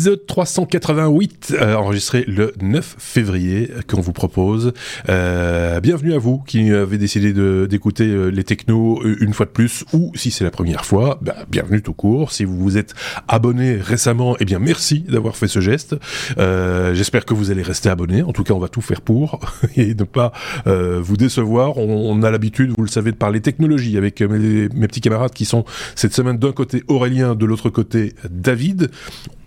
épisode 388, euh, enregistré le 9 février, qu'on vous propose. Euh, bienvenue à vous qui avez décidé d'écouter euh, les technos euh, une fois de plus, ou si c'est la première fois, bah, bienvenue tout court. Si vous vous êtes abonné récemment, eh bien merci d'avoir fait ce geste. Euh, J'espère que vous allez rester abonné. En tout cas, on va tout faire pour et ne pas vous décevoir. On, a l'habitude, vous le savez, de parler technologie avec mes petits camarades qui sont cette semaine d'un côté Aurélien, de l'autre côté David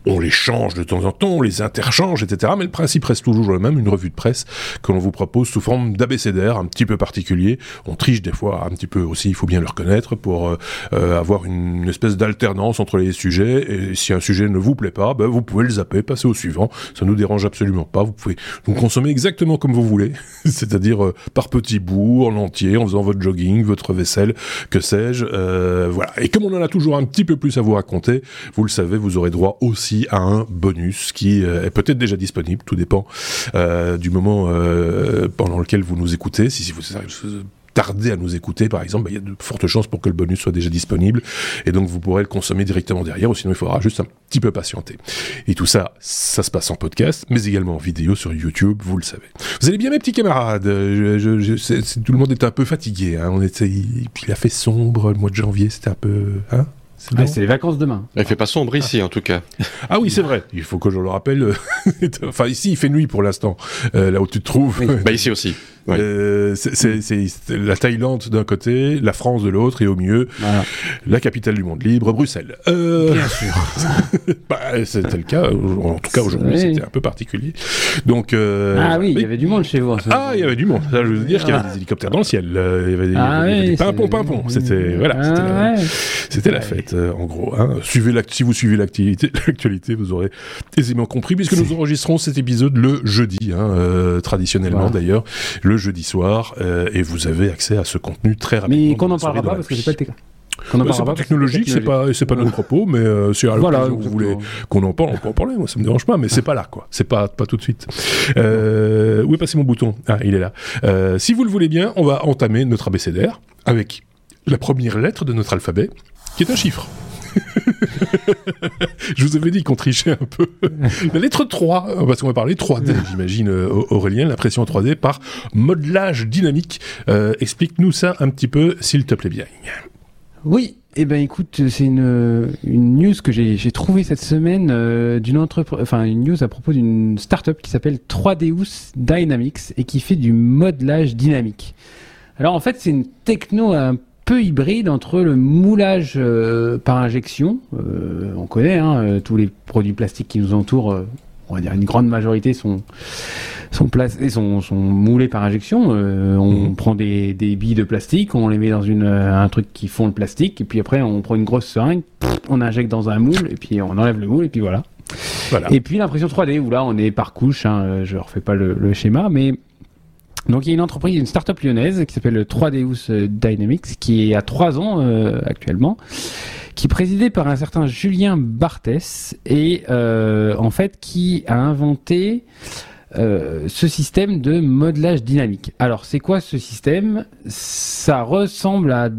on les change de temps en temps, on les interchange, etc. Mais le principe reste toujours le même, une revue de presse que l'on vous propose sous forme d'abécédaire un petit peu particulier. On triche des fois un petit peu aussi, il faut bien le reconnaître, pour euh, euh, avoir une, espèce d'alternance entre les sujets. Et si un sujet ne vous plaît pas, ben, vous pouvez le zapper, passer au suivant. Ça nous dérange absolument pas. Vous pouvez vous consommer exactement comme vous voulez, c'est-à-dire euh, par petits bouts, en entier, en faisant votre jogging, votre vaisselle, que sais-je. voilà. Et comme on en a toujours un petit peu plus à vous raconter, vous le savez, vous aurez droit aussi à un bonus qui euh, est peut-être déjà disponible, tout dépend euh, du moment euh, pendant lequel vous nous écoutez. Si, vous tardez à nous écouter, par exemple, bah, il y a de fortes chances pour que le bonus soit déjà disponible, et donc vous pourrez le consommer directement derrière, ou sinon il faudra juste un petit peu patienter. Et tout ça, ça se passe en podcast, mais également en vidéo sur YouTube, vous le savez. Vous allez bien mes petits camarades? Tout le monde est un peu fatigué, hein. puis il a fait sombre, le mois de janvier, c'était un peu... Hein? C'est les vacances demain. Il fait pas sombre ici, en tout cas. Ah oui, c'est vrai. Il faut que je le rappelle. enfin, ici, il fait nuit pour l'instant, euh, là où tu te trouves. bah, ici aussi. Euh, c'est la Thaïlande d'un côté, la France de l'autre, et au milieu, la capitale du monde libre, Bruxelles. Euh... Bien sûr. bah, c'était le cas. En tout cas, aujourd'hui, c'était un peu particulier. Donc. Euh... Ah oui, il y avait du monde chez vous. Ah, il y avait du monde. Ça, je veux dire qu'il y avait des hélicoptères dans le ciel. Il y avait des, ah, oui, des pimpons, pimpons. C'était voilà, ah, c'était la, la, fête, en gros. Hein. Suivez si vous suivez l'actualité, vous aurez aisément compris, puisque nous enregistrons cet épisode le jeudi, hein, traditionnellement d'ailleurs. Le le jeudi soir euh, et vous avez accès à ce contenu très rapidement. Mais qu'on n'en parlera pas parce que c'est pas le technique. c'est pas technologique, c'est pas, c'est pas notre propos, mais euh, si à voilà, vous voulez qu'on en parle, on peut en parler, moi ça me dérange pas, mais c'est pas là, quoi. C'est pas, pas tout de suite. Euh, où est passé mon bouton? Ah, il est là. Euh, si vous le voulez bien, on va entamer notre abécédaire avec la première lettre de notre alphabet, qui est un chiffre. je vous avais dit qu'on trichait un peu. La lettre 3, parce qu'on va parler 3D, j'imagine, euh, Aurélien, l'impression 3D par modelage dynamique. Euh, explique-nous ça un petit peu, s'il te plaît bien. Oui, eh ben écoute, c'est une, une news que j'ai trouvée cette semaine euh, d'une entreprise, enfin une news à propos d'une startup qui s'appelle 3Deus Dynamics et qui fait du modelage dynamique. Alors en fait, c'est une techno un peu hybride entre le moulage euh, par injection, euh, on connaît hein, euh, tous les produits plastiques qui nous entourent, on va dire une grande majorité sont sont placés, sont, sont moulés par injection. on mhm. prend des, des, billes de plastique, on les met dans une, un truc qui fond le plastique, et puis après on prend une grosse seringue, on injecte dans un moule, et puis on enlève le moule, et puis voilà. voilà. Et puis l'impression 3D, où là on est par couche, hein, je refais pas le, le schéma, mais donc il y a une entreprise, une start-up lyonnaise qui s'appelle 3Deus euh, Dynamics, qui a trois ans euh, actuellement, qui est présidée par un certain Julien Barthès et euh, en fait qui a inventé ce système de modelage dynamique. Alors c'est quoi ce système? Ça ressemble à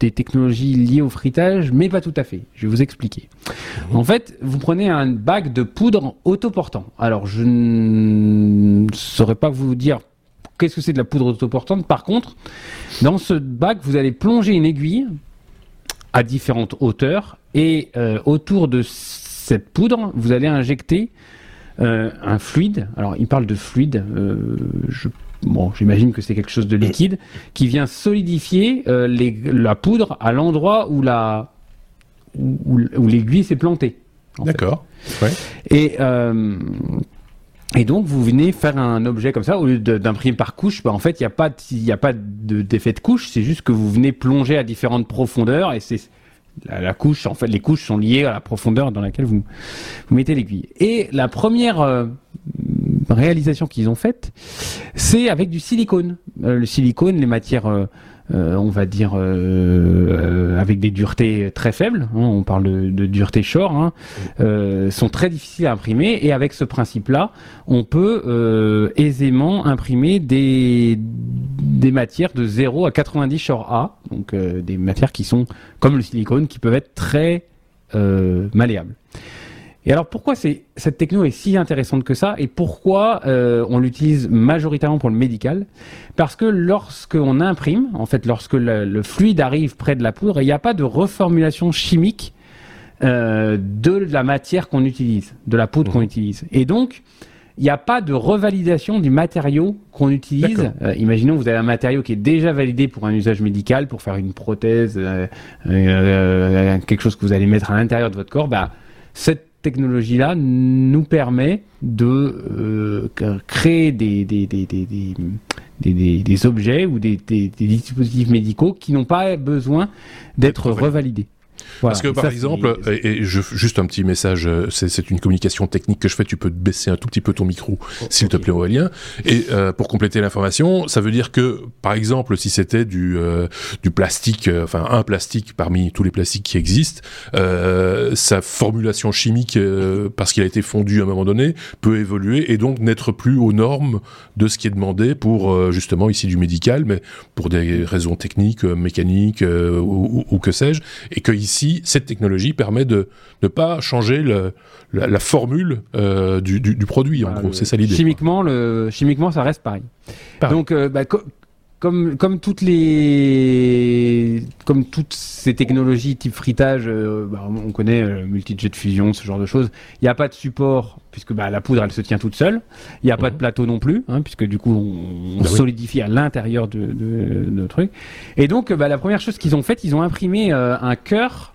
des technologies liées au fritage, mais pas tout à fait. Je vais vous expliquer. En fait, vous prenez un bac de poudre autoportant. Alors, je ne saurais pas vous dire qu'est-ce que c'est de la poudre autoportante? Par contre, dans ce bac, vous allez plonger une aiguille à différentes hauteurs et euh, autour de cette poudre, vous allez injecter euh, un fluide. Alors, il parle de fluide. Euh, bon, j'imagine que c'est quelque chose de liquide qui vient solidifier la poudre à l'endroit où la où, l'aiguille s'est plantée. D'accord. Ouais. Et et donc, vous venez faire un objet comme ça, au lieu d'imprimer par couche, bah, en fait, il n'y a pas, il a pas d'effet de, couche, c'est juste que vous venez plonger à différentes profondeurs et c'est la, couche, en fait, les couches sont liées à la profondeur dans laquelle vous, vous mettez l'aiguille. Et la première euh, réalisation qu'ils ont faite, c'est avec du silicone. Euh, le silicone, les matières euh, euh, on va dire, euh, euh, avec des duretés très faibles, hein, on parle de, dureté short, hein, sont très difficiles à imprimer. Et avec ce principe-là, on peut aisément imprimer des, des matières de 0 à 90 short A, donc des matières qui sont comme le silicone, qui peuvent être très malléables. Et alors pourquoi c'est cette techno est si intéressante que ça et pourquoi euh, on l'utilise majoritairement pour le médical? Parce que lorsqu'on imprime, en fait, lorsque le, le, fluide arrive près de la poudre, il n'y a pas de reformulation chimique euh, de la matière qu'on utilise, de la poudre qu'on Mhm. utilise. Et donc il n'y a pas de revalidation du matériau qu'on utilise. Euh, imaginons vous avez un matériau qui est déjà validé pour un usage médical, pour faire une prothèse, euh, euh, quelque chose que vous allez mettre à l'intérieur de votre corps. Bah, cette technologie-là nous permet de euh, créer des, des, des, des, des, des, des- des objets ou des, dispositifs médicaux qui n'ont pas besoin D'être revalidés. Voilà. Parce que par ça, exemple, et, et je, juste un petit message, euh, c'est une communication technique que je fais, tu peux baisser un tout petit peu ton micro, s'il te plaît Aurélien. Et euh, pour compléter l'information, ça veut dire que, par exemple, si c'était du, euh, du plastique, euh, enfin un plastique parmi tous les plastiques qui existent, sa formulation chimique, parce qu'il a été fondu à un moment donné, peut évoluer et donc n'être plus aux normes de ce qui est demandé pour justement ici du médical, mais pour des raisons techniques, mécaniques ou, ou- ou que sais-je, et que ici cette technologie permet de ne pas changer le, la, la formule euh, du, du, du produit. en Voilà, gros, c'est ça l'idée. Chimiquement, le, chimiquement, ça reste pareil. Pareil. Donc, euh, bah, co- comme, comme toutes les, comme toutes ces technologies type frittage, euh, bah, on connaît euh, multi-jet fusion, ce genre de choses. Il n'y a pas de support puisque bah, la poudre, elle se tient toute seule. Il n'y a pas de Mhm. plateau non plus, hein, puisque du coup, on, on Bah oui. solidifie à l'intérieur de, de, de truc. Et donc, bah, la première chose qu'ils ont faite, ils ont imprimé euh, un cœur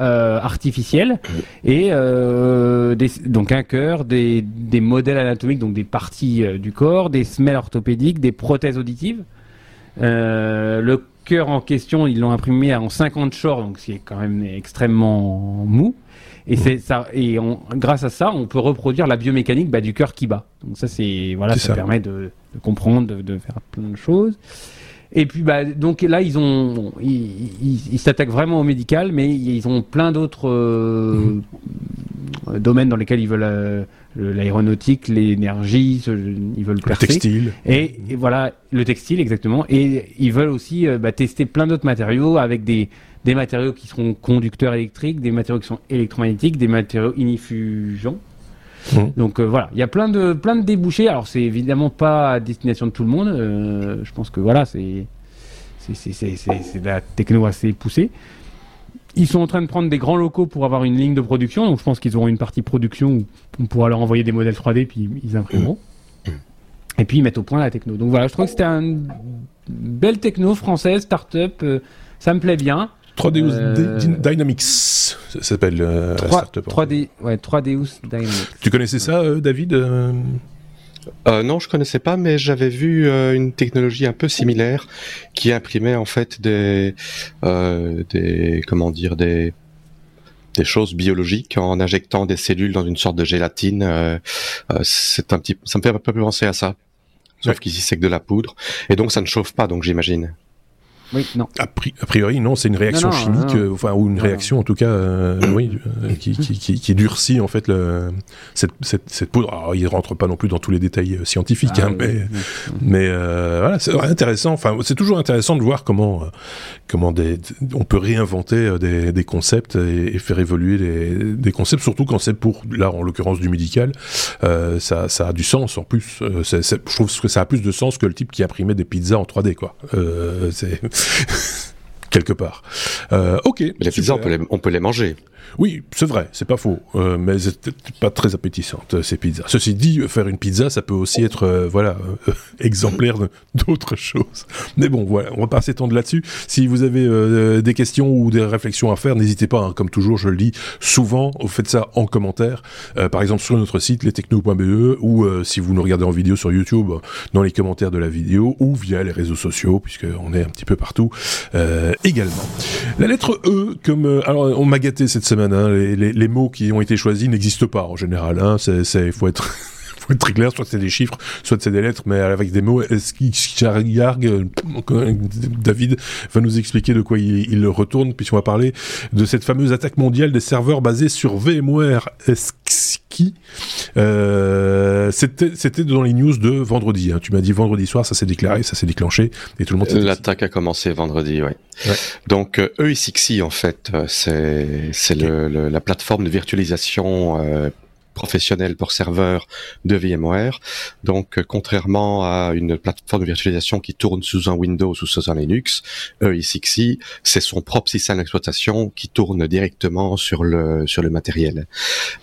euh, artificiel et euh, des, donc un cœur, des, des modèles anatomiques, donc des parties euh, du corps, des semelles orthopédiques, des prothèses auditives. Euh, le cœur en question, ils l'ont imprimé en 50 shorts, donc c'est quand même extrêmement mou. Et c'est ça. Et on, grâce à ça, on peut reproduire la biomécanique bah, du cœur qui bat. Donc ça, c'est voilà, ça, ça. permet de, de comprendre, de, de faire plein de choses. Et puis bah donc là ils ont ils s'attaquent vraiment au médical, mais ils ont plein d'autres euh, euh, domaines dans lesquels ils veulent euh, l'aéronautique, l'énergie, ils veulent Le percer. textile. Et, et voilà, le textile exactement. Et ils veulent aussi euh, bah, tester plein d'autres matériaux avec des, des matériaux qui seront conducteurs électriques, des matériaux qui sont électromagnétiques, des matériaux inifugeants. Mhm. Donc euh, voilà, il y a plein de, plein de débouchés. Alors c'est évidemment pas à destination de tout le monde. euh, je pense que voilà, c'est- c'est de la techno assez poussée. Ils sont en train de prendre des grands locaux pour avoir une ligne de production. Donc je pense qu'ils auront une partie production où on pourra leur envoyer des modèles 3D puis ils imprimeront. Et puis ils mettent au point la techno. Donc voilà, je trouve que c'était une belle techno française, start-up. euh, ça me plaît bien. 3D Euh, Dynamics, ça s'appelle euh, la 3, startup. 3D, ouais, 3Deus Dynamics. Tu connaissais ça, David euh non, je connaissais pas, mais j'avais vu euh, une technologie un peu similaire qui imprimait en fait des, euh, des, comment dire, des, des choses biologiques en injectant des cellules dans une sorte de gélatine. euh, euh, c'est un petit, ça me fait un peu penser à ça. Sauf Ouais. qu'ici c'est que de la poudre, et donc ça ne chauffe pas, donc j'imagine. Oui, non. a, pri- a priori, non, c'est une réaction Non, non, chimique, non. euh, enfin, ou une réaction en tout cas, euh, oui, euh, qui, qui, qui, qui durcit en fait le, cette, cette, cette poudre. Alors, il rentre pas non plus dans tous les détails euh, scientifiques, Ah, hein, oui, mais, oui. mais euh, voilà, c'est intéressant. Enfin, c'est toujours intéressant de voir comment, comment des, on peut réinventer des, des concepts et, et faire évoluer des, des concepts, surtout quand c'est pour, là, en l'occurrence du médical, euh, ça, ça a du sens en plus. Euh, c'est- c'est- je trouve que ça a plus de sens que le type qui imprimait des pizzas en 3D, quoi. Euh, c'est quelque part. Euh, ok. Mais les pizzas, on peut les, on peut les manger. Oui, c'est vrai, c'est pas faux, euh, mais peut-être pas très appétissante euh, ces pizzas. Ceci dit, euh, faire une pizza, ça peut aussi être, euh, voilà, euh, exemplaire d'autres choses. Mais bon, voilà, on va pas s'étendre là-dessus. Si vous avez euh, des questions ou des réflexions à faire, n'hésitez pas. hein, comme toujours, je le dis souvent, vous faites ça en commentaire. Par exemple, sur notre site lestechno.be ou si vous nous regardez en vidéo sur YouTube, dans les commentaires de la vidéo ou via les réseaux sociaux, puisqu'on est un petit peu partout également. La lettre E, comme alors on m'a gâté cette semaine. Hein, les, mots qui ont été choisis n'existent pas en général. Hein, c'est, c'est- faut être faut être très clair, soit c'est des chiffres, soit c'est des lettres, mais avec des mots. David va nous expliquer de quoi il, il retourne, puisqu'on va parler de cette fameuse attaque mondiale des serveurs basés sur VMware Ski. Euh, c'était dans les news de vendredi. Hein. Tu m'as dit vendredi soir, ça s'est déclaré, ça s'est déclenché, et tout le monde. L'attaque a commencé vendredi, oui. Ouais. Donc euh, EICXI en fait, euh, c'est c'est le, la plateforme de virtualisation euh, professionnel pour serveur de VMware. Donc, euh, contrairement à une plateforme de virtualisation qui tourne sous un Windows ou sous un Linux, EICXI, c'est son propre système d'exploitation qui tourne directement sur le sur le matériel.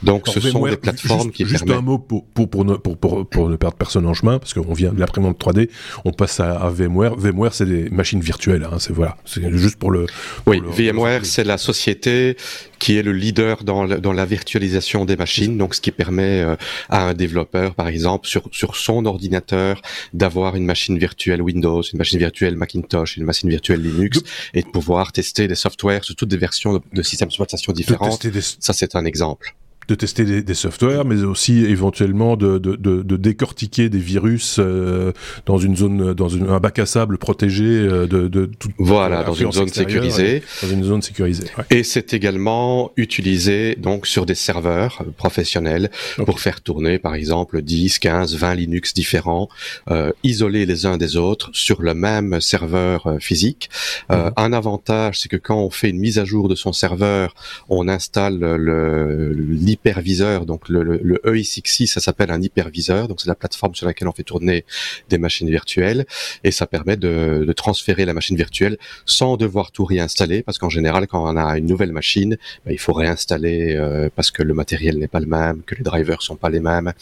Donc, ce sont des plateformes qui juste un mot pour pour pour ne, pour, pour, pour ne perdre personne en chemin, parce qu'on vient de l'imprimante 3D, on passe à, à VMware. VMware, c'est des machines virtuelles. Hein, c'est voilà, c'est juste pour le. Pour oui, le, VMware, c'est la société qui est le leader dans, dans la virtualisation des machines. Donc, ce qui permet euh, à un développeur, par exemple, sur, sur son ordinateur, d'avoir une machine virtuelle Windows, une machine virtuelle Macintosh, une machine virtuelle Linux, et de pouvoir tester des softwares sur toutes des versions de, systèmes d'exploitation différentes. Ça, c'est un exemple de tester des, des, softwares, mais aussi éventuellement de, de, de, de décortiquer des virus euh, dans une zone, dans une, un bac à sable protégé euh, de, de tout. Voilà, dans une zone sécurisée. Dans une zone sécurisée. Ouais. Et c'est également utilisé donc sur des serveurs euh, professionnels okay. pour faire tourner, par exemple, 10, 15, 20 Linux différents, euh, isolés les uns des autres sur le même serveur euh, physique. Mm -hmm. Un avantage, c'est que quand on fait une mise à jour de son serveur, on installe le, le hyperviseur. Donc le, le, le EI6 ça s'appelle un hyperviseur. Donc c'est la plateforme sur laquelle on fait tourner des machines virtuelles et ça permet de, de transférer la machine virtuelle sans devoir tout réinstaller parce qu'en général quand on a une nouvelle machine, ben, il faut réinstaller euh, parce que le matériel n'est pas le même, que les drivers sont pas les mêmes.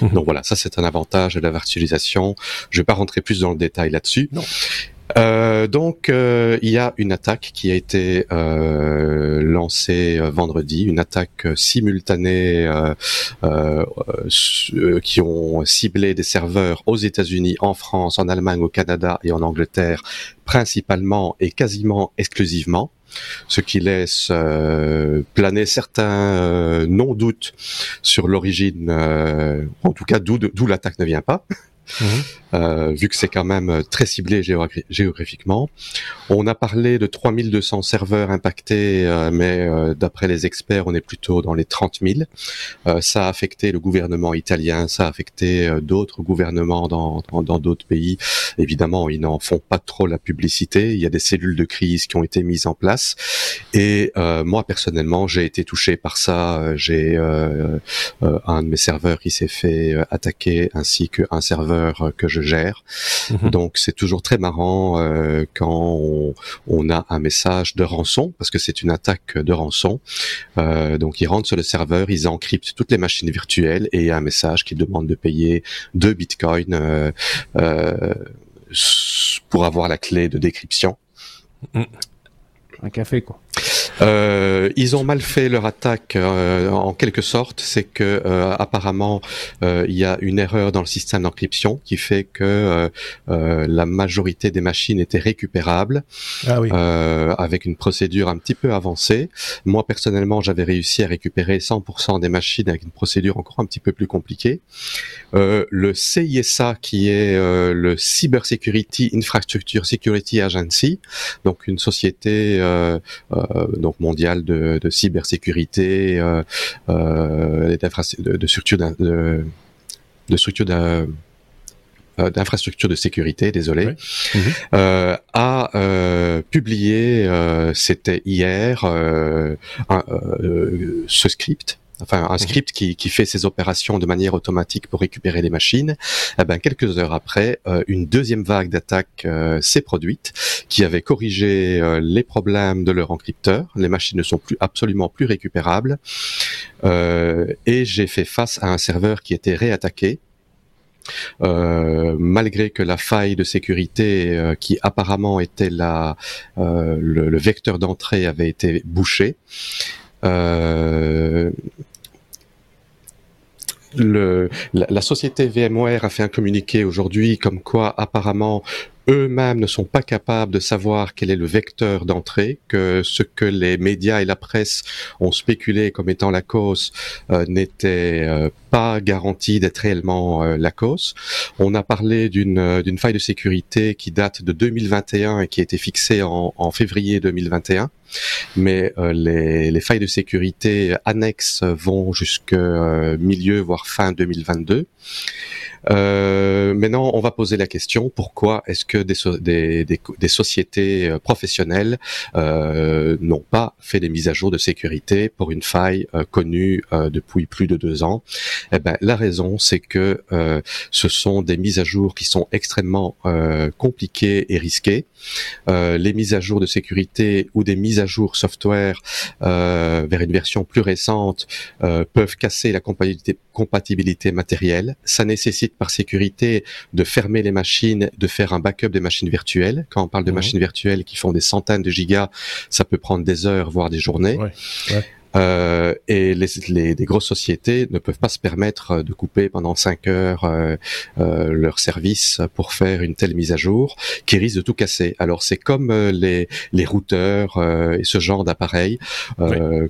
Mmh. Donc voilà, ça c'est un avantage de la virtualisation. Je vais pas rentrer plus dans le détail là-dessus. Euh, donc euh, il y a une attaque qui a été euh, lancée euh, vendredi, une attaque simultanée euh, qui ont ciblé des serveurs aux États-Unis, en France, en Allemagne, au Canada et en Angleterre, principalement et quasiment exclusivement ce qui laisse euh, planer certains euh, non-doutes sur l'origine, euh, en tout cas d'où l'attaque ne vient pas. Euh, vu que c'est quand même très ciblé géographiquement. On a parlé de 3200 serveurs impactés, euh, mais euh, d'après les experts, on est plutôt dans les 30 000. ça a affecté le gouvernement italien, ça a affecté d'autres gouvernements dans d'autres pays. Évidemment, ils n'en font pas trop la publicité. Il y a des cellules de crise qui ont été mises en place. Et moi, personnellement, j'ai été touché par ça. J'ai un de mes serveurs qui s'est fait attaquer, ainsi qu'un serveur que je gère. Mmh. Donc c'est toujours très marrant euh, quand on, on, a un message de rançon, parce que c'est une attaque de rançon. Euh, donc ils rentrent sur le serveur, ils encryptent toutes les machines virtuelles et il y a un message qui demande de payer 2 bitcoins euh, euh, pour avoir la clé de décryption. Mmh. Un café quoi. Euh, ils ont mal fait leur attaque euh, en quelque sorte, c'est que euh, apparemment euh, il y a une erreur dans le système d'encryption qui fait que euh, la majorité des machines étaient récupérables ah oui. avec une procédure un petit peu avancée. Moi personnellement, j'avais réussi à récupérer 100% des machines avec une procédure encore un petit peu plus compliquée. le CISA qui est le Cyber Security Infrastructure Security Agency, donc une société donc donc mondiale de, de cybersécurité, euh, euh, de, de structures de, de structures d'infrastructures de sécurité, désolé, oui. mmh. euh, a euh, publié, euh, c'était hier, un, ce script enfin un mhm. script qui, qui, fait ces opérations de manière automatique pour récupérer les machines, eh ben, quelques heures après, euh, une deuxième vague d'attaques euh, s'est produite, qui avait corrigé euh, les problèmes de leur encrypteur. Les machines ne sont plus absolument plus récupérables, euh, et j'ai fait face à un serveur qui était réattaqué. Euh, malgré que la faille de sécurité euh, qui apparemment était la, le, le, vecteur d'entrée avait été bouchée, euh, le, la, la, société VMware a fait un communiqué aujourd'hui comme quoi apparemment eux-mêmes ne sont pas capables de savoir quel est le vecteur d'entrée, que ce que les médias et la presse ont spéculé comme étant la cause euh, n'était euh, pas garanti d'être réellement euh, la cause. On a parlé d'une d'une faille de sécurité qui date de 2021 et qui a été fixée en, en février 2021 mais les, les, failles de sécurité annexes vont jusque milieu voire fin 2022 euh, maintenant, on va poser la question pourquoi est-ce que des, des, des, sociétés euh, professionnelles euh, n'ont pas fait des mises à jour de sécurité pour une faille euh, connue euh, depuis plus de deux ans? Eh ben, la raison, c'est que ce sont des mises à jour qui sont extrêmement compliquées et risquées. les mises à jour de sécurité ou des mises à jour software vers une version plus récente peuvent casser la compatibilité, compatibilité matérielle. Ça nécessite par sécurité de fermer les machines, de faire un backup des machines virtuelles. Quand on parle de machines virtuelles qui font des centaines de gigas, ça peut prendre des heures, voire des journées. Euh, et les, les, grosses sociétés ne peuvent pas se permettre de couper pendant 5 heures euh, euh, leur service pour faire une telle mise à jour qui risque de tout casser. Alors c'est comme euh, les, les routeurs et ce genre d'appareils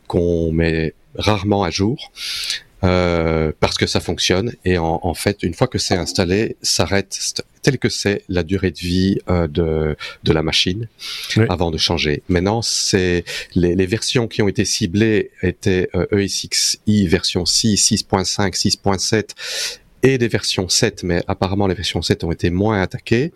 qu'on met rarement à jour. Euh, parce que ça fonctionne et en, en fait une fois que c'est installé s'arrête tel que c'est la durée de vie euh, de, de la machine avant de changer. Maintenant c'est les, les, versions qui ont été ciblées étaient euh, ESXi version 6, 6.5, 6.7 et des versions 7, mais apparemment les versions 7 ont été moins attaquées.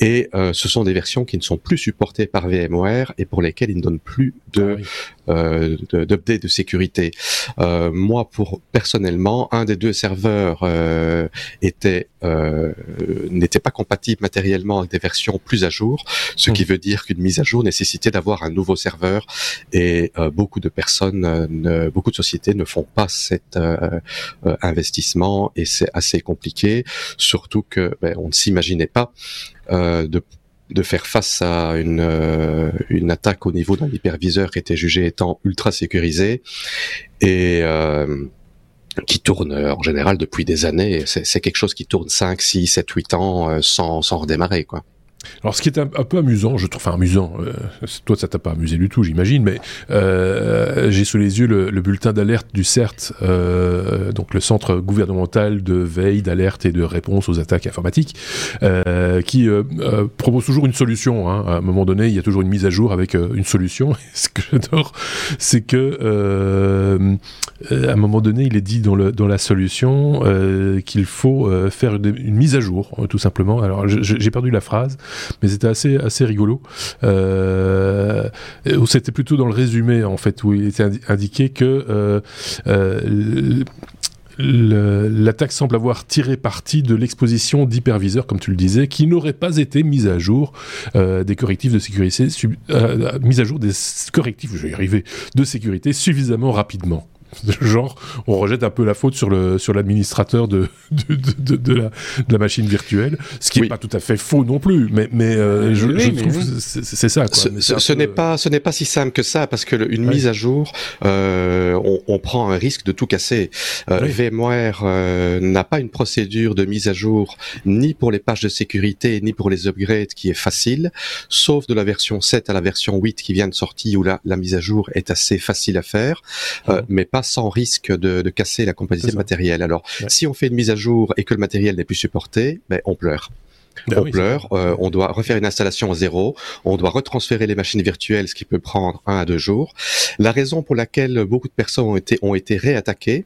Et euh, ce sont des versions qui ne sont plus supportées par VMware et pour lesquelles ils ne donnent plus de ah euh, d'update de, sécurité. Euh, moi, pour personnellement, un des deux serveurs euh, était euh, n'était pas compatible matériellement avec des versions plus à jour, ce qui hmm. veut dire qu'une mise à jour nécessitait d'avoir un nouveau serveur et euh, beaucoup de personnes, ne, beaucoup de sociétés ne font pas cet investissement et c'est assez compliqué, surtout que ben, on ne s'imaginait pas euh, de de faire face à une, euh, une attaque au niveau d'un hyperviseur qui était jugé étant ultra sécurisé et euh, qui tourne en général depuis des années. C'est quelque chose qui tourne 5, 6, 7, 8 ans sans, sans redémarrer. quoi. Alors, ce qui est un, peu amusant, je trouve, enfin amusant, euh, toi ça t'a pas amusé du tout, j'imagine, mais euh, j'ai sous les yeux le, le bulletin d'alerte du CERT, euh, donc le Centre gouvernemental de veille, d'alerte et de réponse aux attaques informatiques, qui propose toujours une solution. Hein. À un moment donné, il y a toujours une mise à jour avec une solution. Ce que j'adore, c'est que à un moment donné, il est dit dans, la solution qu'il faut faire une, mise à jour, tout simplement. Alors, j'ai perdu la phrase mais c'était assez assez rigolo. Euh, c'était plutôt dans le résumé en fait où il était indiqué que euh, euh, L'attaque semble avoir tiré parti de l'exposition d'hyperviseurs, comme tu le disais, qui n'auraient pas été mis à jour euh, des correctifs de sécurité, euh, mis à jour des correctifs, je vais y arriver, de sécurité suffisamment rapidement. Genre on rejette un peu la faute sur le sur l'administrateur de de, de, de, la, de la machine virtuelle ce qui n'est pas tout à fait faux non plus mais mais euh, je, je trouve c'est ça quoi. ce, ce n'est pas ce n'est pas si simple que ça parce que le, une mise à jour euh, on, on, prend un risque de tout casser. Euh, VMware euh, n'a pas une procédure de mise à jour ni pour les pages de sécurité ni pour les upgrades qui est facile sauf de la version 7 à la version 8 qui vient de sortir où la, la mise à jour est assez facile à faire. Euh, mais pas sans risque de, de casser la compatibilité matérielle. Alors, si on fait une mise à jour et que le matériel n'est plus supporté, ben, on pleure. Ben on pleure, euh, on doit refaire une installation à zéro, on doit retransférer les machines virtuelles, ce qui peut prendre un à deux jours. La raison pour laquelle beaucoup de personnes ont été ont été réattaquées,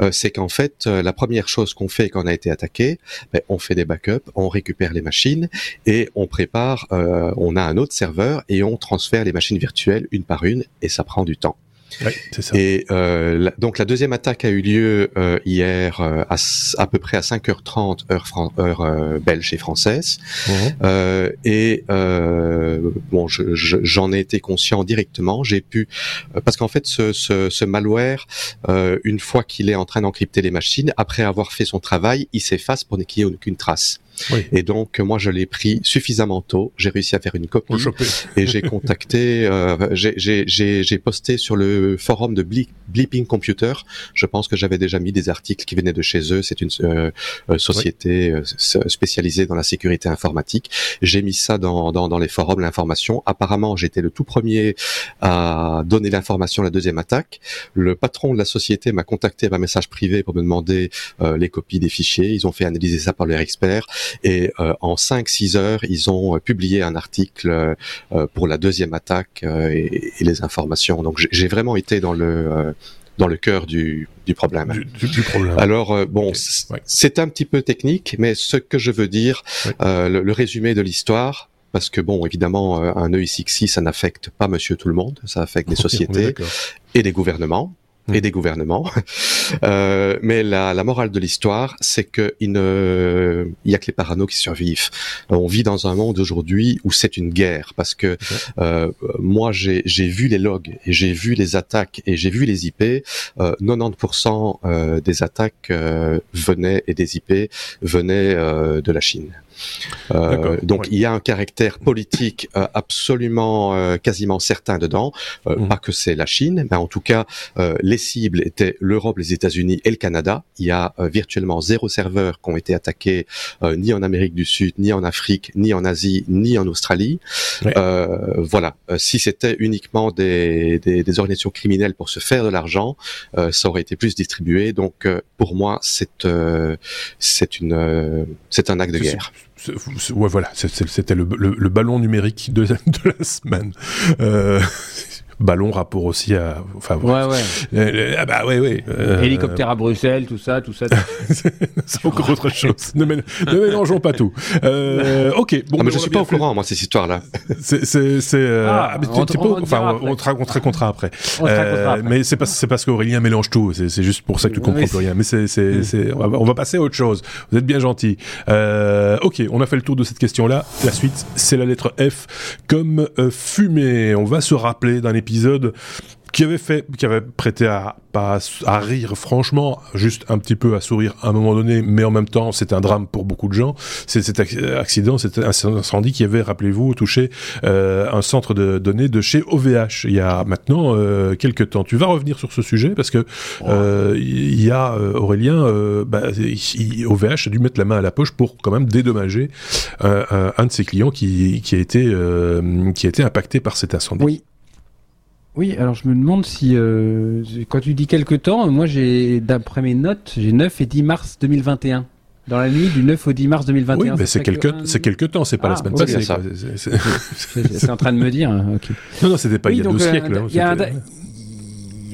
euh, c'est qu'en fait, euh, la première chose qu'on fait quand on a été attaqué, ben, on fait des backups, on récupère les machines et on prépare, on a un autre serveur et on transfère les machines virtuelles une par une et ça prend du temps. Ça. Et euh, donc la deuxième attaque a eu lieu euh, hier euh, à, à, peu près à 5h30 heure, heure euh, belge et française. Mhm. et bon, j'en je, ai été conscient directement. J'ai pu parce qu'en fait ce, ce, ce malware, une fois qu'il est en train d'encrypter les machines, après avoir fait son travail, il s'efface pour qu'il n'y ait aucune trace. Et donc, moi, je l'ai pris suffisamment tôt. J'ai réussi à faire une copie et j'ai contacté, euh, j'ai posté sur le forum de Bleeping Computer. Je pense que j'avais déjà mis des articles qui venaient de chez eux. C'est une euh, euh, société euh, spécialisée dans la sécurité informatique. J'ai mis ça dans, dans, dans les forums, l'information. Apparemment, j'étais le tout premier à donner l'information à la deuxième attaque. Le patron de la société m'a contacté par message privé pour me demander les copies des fichiers. Ils ont fait analyser ça par leur expert et euh, en 5-6 heures, ils ont euh, publié un article euh, pour la deuxième attaque et, les informations. Donc j'ai vraiment été dans le dans le cœur du, du problème. Du, problème. Alors bon, c'est un petit peu technique, mais ce que je veux dire, le, résumé de l'histoire, parce que bon, évidemment, un EICXI, ça n'affecte pas Monsieur tout le monde, ça affecte des sociétés et des gouvernements et des gouvernements. Euh, mais la, la, morale de l'histoire, c'est qu'il ne, il y a que les paranos qui survivent. On vit dans un monde aujourd'hui où c'est une guerre parce que euh, moi j'ai vu les logs et j'ai vu les attaques et j'ai vu les IP. Euh, 90% euh, des attaques euh, venaient et des IP venaient euh, de la Chine. Euh, donc il y a un caractère politique euh, absolument euh, quasiment certain dedans. Mhm. Pas que c'est la Chine, mais en tout cas les cibles étaient l'Europe, les États-Unis et le Canada. Il y a virtuellement zéro serveur qui ont été attaqués ni en Amérique du Sud, ni en Afrique, ni en Asie, ni en Australie. voilà. si c'était uniquement des, des, des, organisations criminelles pour se faire de l'argent, ça aurait été plus distribué. Donc pour moi, c'est c'est une c'est un acte de guerre ouais, voilà, c'était le, le, ballon numérique de, de la semaine. Euh, ballon rapport aussi à enfin ouais ouais. Euh, ah bah ouais ouais euh, hélicoptère à Bruxelles tout ça tout ça c'est encore autre chose. Ne, mélangeons pas tout. Euh, ok bon ah, mais je suis pas au courant moi ces histoires là c'est c'est euh, ah, on, on, enfin on, te, on, te racontera après, euh, mais c'est pas c'est parce qu'Aurélien mélange tout c'est juste pour ça que tu comprends plus rien. Mais c'est c'est c'est on va passer à autre chose. Vous êtes bien gentil ok on a fait le tour de cette question là la suite c'est la lettre F comme fumée. On va se rappeler d'un épisode qui avait fait, qui avait prêté à pas à rire franchement, juste un petit peu à sourire à un moment donné, mais en même temps c'est un drame pour beaucoup de gens. C'est cet accident, cet incendie qui avait, rappelez-vous, touché euh, un centre de données de chez OVH il y a maintenant euh, quelques temps. Tu vas revenir sur ce sujet parce que euh, il y a euh, Aurélien, euh, bah, OVH a dû mettre la main à la poche pour quand même dédommager un de ses clients qui, qui a été qui a été impacté par cet incendie. Oui. Oui, alors je me demande si, euh, quand tu dis quelque temps, moi j'ai, d'après mes notes, j'ai 9 et 10 mars 2021. Dans la nuit du 9 au 10 mars 2021. Oui, mais c'est quelque, c'est quelque temps, c'est pas la ah, semaine passée. C'est en train de me dire. Hein, non, non, c'était pas il y a deux euh, siècles. Hein,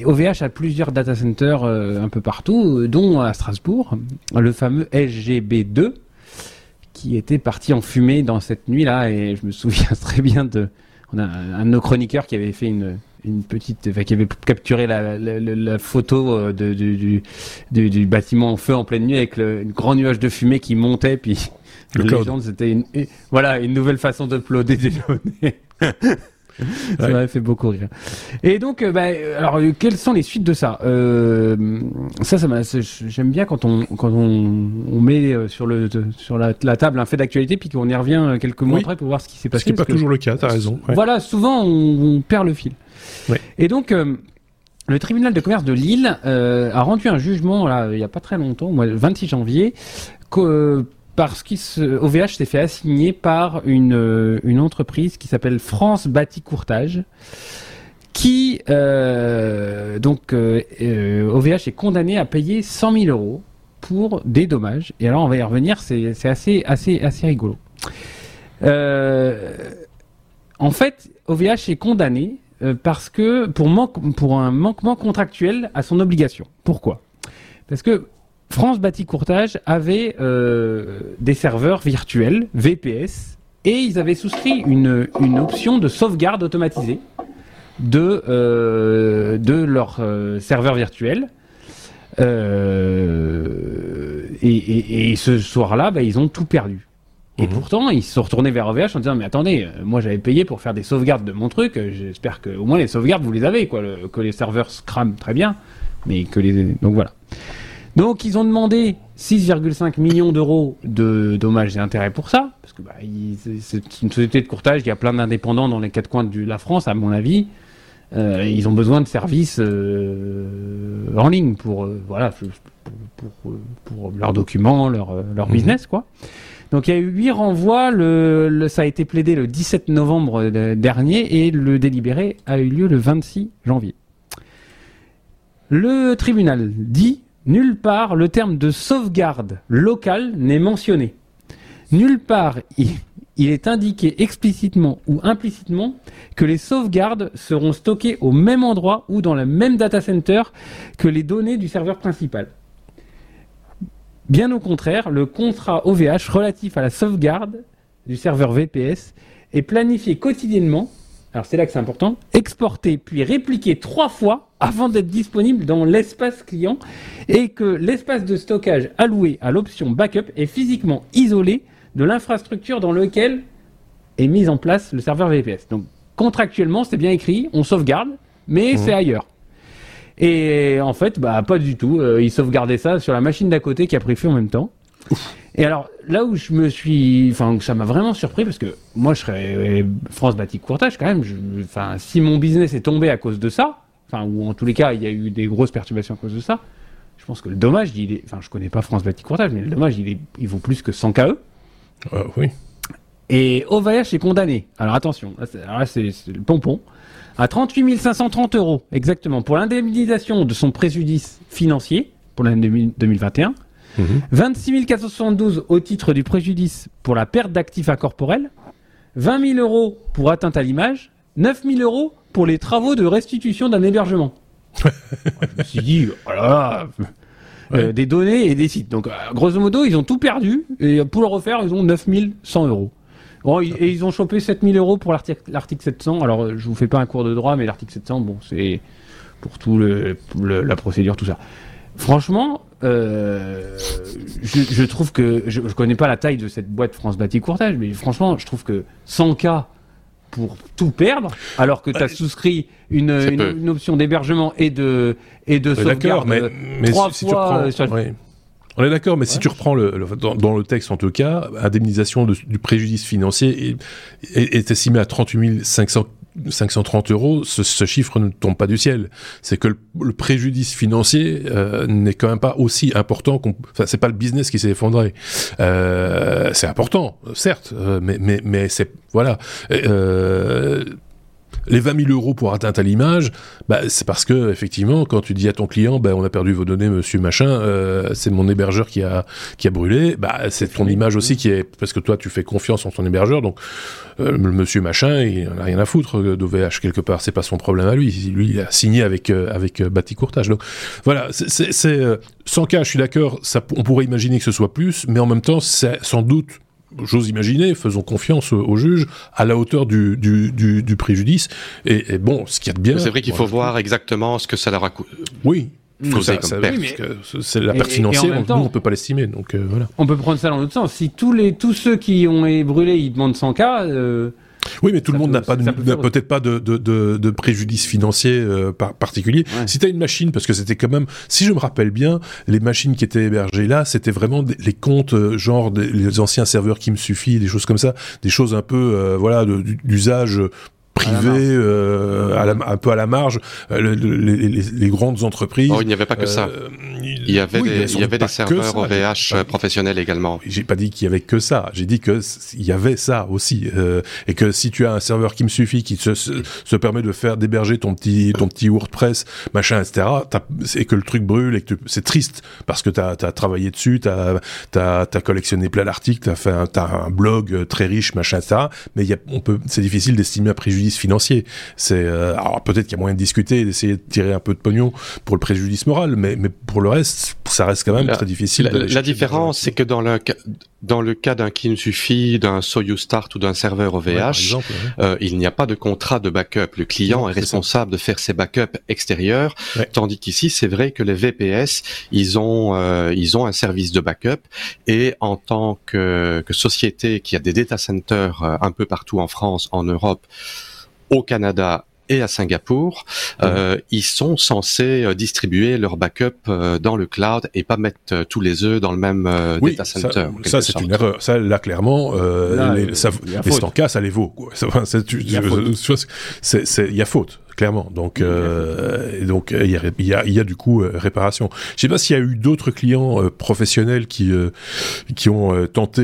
OVH a plusieurs data centers euh, un peu partout, dont à Strasbourg, le fameux SGB2, qui était parti en fumée dans cette nuit-là, et je me souviens très bien de, on a un de nos chroniqueurs qui avait fait une, une petite, enfin, qui avait capturé la, la, la, photo euh, de, du, du, du, bâtiment en feu en pleine nuit avec le, grand nuage de fumée qui montait, puis le légende, c'était une, voilà, une nouvelle façon d'uploader des données. ça m'avait fait beaucoup rire. Et donc, euh, bah, alors, euh, quelles sont les suites de ça? Euh, Ça, ça j'aime bien quand on quand on, on met sur le sur la, la table un fait d'actualité, puis qu'on y revient quelques mois après pour voir ce qui s'est passé. Ce qui n'est pas toujours le cas. T'as raison. Voilà, souvent on, perd le fil. Et donc. le tribunal de commerce de Lille a rendu un jugement il n'y a pas très longtemps, le 26 janvier, que parce qu'OVH s'est fait assigner par une, euh, entreprise qui s'appelle France Bâti Courtage, qui euh, donc euh, OVH est condamné à payer 100 000 euros pour des dommages. Et alors on va y revenir, c'est assez assez assez rigolo. en fait, OVH est condamné parce que pour, manque, pour un manquement contractuel à son obligation. Pourquoi? Parce que France Bâti Courtage avait euh, des serveurs virtuels, VPS, et ils avaient souscrit une, une option de sauvegarde automatisée de, euh, de leur euh, serveur virtuel. Et, ce soir-là, bah, ils ont tout perdu. Et mhm. pourtant, ils se sont retournés vers OVH en disant Mais attendez, moi j'avais payé pour faire des sauvegardes de mon truc, j'espère que au moins les sauvegardes vous les avez, quoi, que les serveurs scram très bien, mais que les. Donc voilà. Donc ils ont demandé 6,5 millions d'euros de dommages et intérêts pour ça, parce que bah, c'est une société de courtage, il y a plein d'indépendants dans les quatre coins de la France, à mon avis. Euh, ils ont besoin de services euh, en ligne pour, euh, voilà, pour, pour, leurs documents, leur, leur mhm. business, quoi. Donc il y a eu huit renvois, ça a été plaidé le 17 novembre dernier et le délibéré a eu lieu le 26 janvier. Le tribunal dit nulle part le terme de sauvegarde locale n'est mentionné. Nulle part il, est indiqué explicitement ou implicitement que les sauvegardes seront stockées au même endroit ou dans le même data center que les données du serveur principal. Bien au contraire, le contrat OVH relatif à la sauvegarde du serveur VPS est planifié quotidiennement, alors c'est là que c'est important, exporté puis répliqué trois fois avant d'être disponible dans l'espace client et que l'espace de stockage alloué à l'option backup est physiquement isolé de l'infrastructure dans laquelle est mis en place le serveur VPS. Donc contractuellement, c'est bien écrit, on sauvegarde, mais mmh. c'est ailleurs. Et en fait, bah pas du tout. Euh, ils sauvegardaient ça sur la machine d'à côté qui a pris feu en même temps. Et alors là où je me suis, enfin ça m'a vraiment surpris parce que moi je serais euh, France Bâti Courtage quand même. Enfin si mon business est tombé à cause de ça, enfin ou en tous les cas il y a eu des grosses perturbations à cause de ça, je pense que le dommage il est, enfin je connais pas France Bâti Courtage, mais le dommage il est, il vaut plus que 100 KE. Euh, oui. Et OVH est condamné. Alors attention, là c'est le pompon à 38 530 euros exactement pour l'indemnisation de son préjudice financier pour l'année 2021. 26 472 au titre du préjudice pour la perte d'actifs incorporels, 20 000 euros pour atteinte à l'image, 9 000 euros pour les travaux de restitution d'un hébergement. je me suis dit, voilà, oh euh, des données et des sites. Donc, euh, grosso modo, ils ont tout perdu et pour le refaire, ils ont 9 100 euros. Bon, et ils ont chopé 7000 euros pour l'article 700. Alors, je vous fais pas un cours de droit, mais l'article 700, bon, c'est pour tout le, la procédure, tout ça. Franchement, euh, je, trouve que je, je connais pas la taille de cette boîte France Bâti Courtage, mais franchement, je trouve que 100 cas pour tout perdre, alors que tu as souscrit une, une, option d'hébergement et de et de sauvegarde mais, mais trois si, fois. Tu reprends, on est d'accord, mais si tu reprends le, dans, le texte en tout cas, indemnisation du préjudice financier est, est, estimée à 38 530 euros, ce, chiffre ne tombe pas du ciel. C'est que le, préjudice financier euh, n'est quand même pas aussi important qu'on. Enfin, c'est pas le business qui s'est effondré. Euh, c'est important, certes, euh, mais mais mais c'est voilà. Euh, les 20 000 euros pour atteinte à l'image, bah, c'est parce que effectivement, quand tu dis à ton client, bah, on a perdu vos données, monsieur machin, euh, c'est mon hébergeur qui a qui a brûlé, bah, c'est ton image aussi qui est parce que toi tu fais confiance en ton hébergeur, donc euh, le monsieur machin, il n'a rien à foutre d'OVH quelque part, c'est pas son problème à lui, lui il a signé avec euh, avec Bati Courtage, donc voilà, c'est 100 cas, je suis d'accord, on pourrait imaginer que ce soit plus, mais en même temps, c'est sans doute j'ose imaginer, faisons confiance au juge à la hauteur du, du, du, préjudice. Et, bon, ce qu'il y a de bien. C'est vrai qu'il faut voir exactement ce que ça leur a coûté. Oui. c'est la perte financière, nous on peut pas l'estimer, donc euh, voilà. On peut prendre ça dans l'autre sens. Si tous les tous ceux qui ont brûlé, ils demandent 100 cas, euh, oui, mais tout le monde n'a pas peut-être pas de, de, de, de, préjudice financier euh, particulier. Si tu as une machine, parce que c'était quand même, si je me rappelle bien, les machines qui étaient hébergées là, c'était vraiment les comptes euh, genre des, les anciens serveurs qui me suffit, des choses comme ça, des choses un peu euh, voilà d'usage privé, euh, à la, un peu à la marge, euh, les, les, les, grandes entreprises. Oh, il n'y avait pas que ça. Euh, il y avait des, il y avait des serveurs OVH professionnels également. J'ai pas dit qu'il y avait que ça. J'ai dit que il y avait ça aussi, euh, et que si tu as un serveur qui me suffit, qui se, se, permet de faire d'héberger ton petit ton petit WordPress, machin, etc. Et que le truc brûle et que c'est triste parce que t'as as travaillé dessus, t'as as, as, collectionné plein d'articles, t'as fait un, as un blog très riche, machin, etc. Mais y a, on peut, c'est difficile d'estimer un préjudice financier. C'est euh, alors peut-être qu'il y a moyen de discuter, d'essayer de tirer un peu de pognon pour le préjudice moral, mais mais pour le reste, ça reste quand même très difficile. La, différence, c'est que dans le dans le cas d'un suffit, d'un Soyuz Start ou d'un serveur OVH, euh, il n'y a pas de contrat de backup. Le client est responsable de faire ses backups extérieurs, tandis qu'ici, c'est vrai que les VPS, ils ont euh, ils ont un service de backup et en tant que, que société qui a des data centers un peu partout en France, en Europe, au Canada et à Singapour, euh, ils sont censés euh, distribuer leur backup euh, dans le cloud et pas mettre tous les œufs dans le même oui, data center. Ça, c'est une erreur. Ça, là, clairement, les, ça, les ça les vaut. Quoi. Il y a faute clairement. Donc, euh, donc il y, a, y, a, y a du coup euh, réparation. Je sais pas s'il y a eu d'autres clients euh, professionnels qui euh, qui ont tenté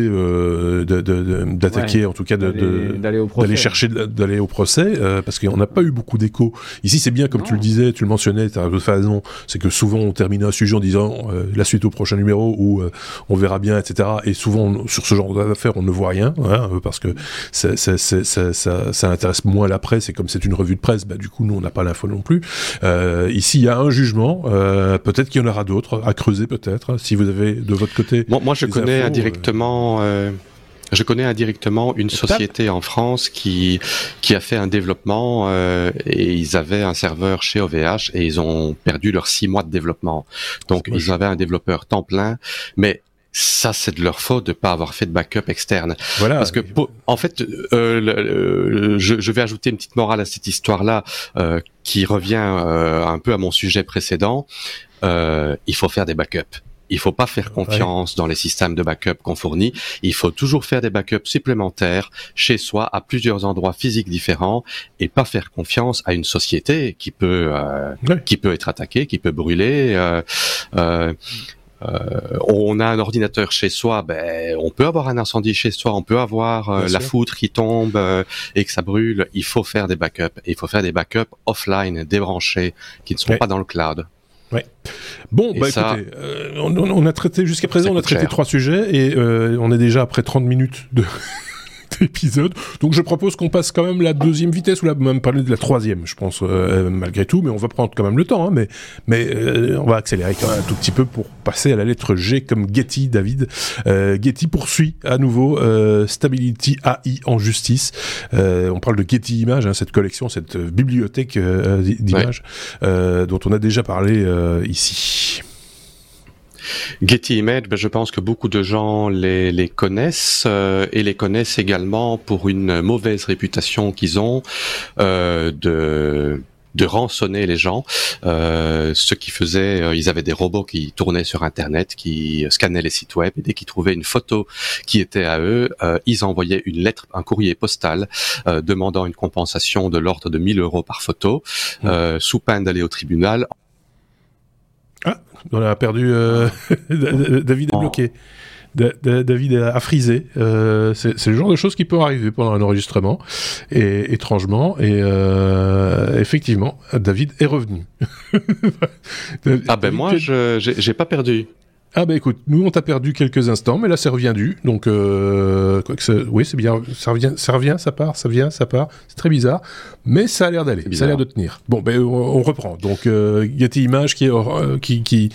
d'attaquer, en tout cas d'aller chercher d'aller au procès, parce qu'on n'a pas eu beaucoup d'écho. Ici, c'est bien comme tu le disais, tu le mentionnais, tu as toute façon, c'est que souvent on termine un sujet en disant la suite au prochain numéro ou on verra bien, etc. Et souvent sur ce genre d'affaires, on ne voit rien, hein, parce que ça, ça, ça, ça, intéresse moins la presse. Et comme c'est une revue de presse, bah du coup nous on n'a pas l'info non plus. Euh, ici il y a un jugement, euh, peut-être qu'il y en aura d'autres à creuser peut-être. Si vous avez de votre côté. Moi, moi je connais indirectement. Euh, je connais indirectement une société en France qui qui a fait un développement et ils avaient un serveur chez OVH et ils ont perdu leurs six mois de développement. Donc ils avaient un développeur temps plein, mais ça c'est de leur faute de pas avoir fait de backup externe. Voilà. Parce que en fait, euh, je, je, vais ajouter une petite morale à cette histoire-là euh, qui revient euh, un peu à mon sujet précédent. Euh, il faut faire des backups. Il faut pas faire confiance dans les systèmes de backup qu'on fournit. Il faut toujours faire des backups supplémentaires chez soi à plusieurs endroits physiques différents et pas faire confiance à une société qui peut euh, qui peut être attaquée, qui peut brûler. Euh, euh, euh, on a un ordinateur chez soi, ben on peut avoir un incendie chez soi, on peut avoir euh, la foudre qui tombe euh, et que ça brûle. Il faut faire des backups. il faut faire des backups offline, débranchés, qui ne sont pas dans le cloud. Ouais. Bon, bah écoutez, on, a traité jusqu'à présent, on a traité trois sujets et on est déjà après 30 minutes de épisode. Donc je propose qu'on passe quand même la deuxième vitesse ou la, même parler de la troisième, je pense euh, malgré tout, mais on va prendre quand même le temps. Hein, mais mais euh, on va accélérer quand même un tout petit peu pour passer à la lettre G comme Getty. David euh, Getty poursuit à nouveau Stability AI en justice. on parle de Getty Images, hein, cette collection, cette bibliothèque d'images dont on a déjà parlé ici. Getty Images, ben, je pense que beaucoup de gens les, les connaissent euh, et les connaissent également pour une mauvaise réputation qu'ils ont euh, de de rançonner les gens. Euh, ce qui faisait, euh, ils avaient des robots qui tournaient sur Internet, qui scannaient les sites web, et dès qu'ils trouvaient une photo qui était à eux, euh, ils envoyaient une lettre, un courrier postal euh, demandant une compensation de l'ordre de 1000 euros par photo, mmh. sous peine d'aller au tribunal on a perdu. Euh, David est bloqué. David a frisé. Euh, c'est le genre de choses qui peut arriver pendant un enregistrement, et étrangement. Et euh, effectivement, David est revenu. ah ben moi, je j'ai pas perdu. Ah bah écoute, nous on t'a perdu quelques instants, mais là c'est reviendu, donc euh, quoi que oui c'est bien, ça revient, ça revient, ça part, ça vient, ça part, c'est très bizarre, mais ça a l'air d'aller, ça a l'air de tenir. Bon ben on, reprend. Donc euh, Getty Images qui est euh, qui, qui,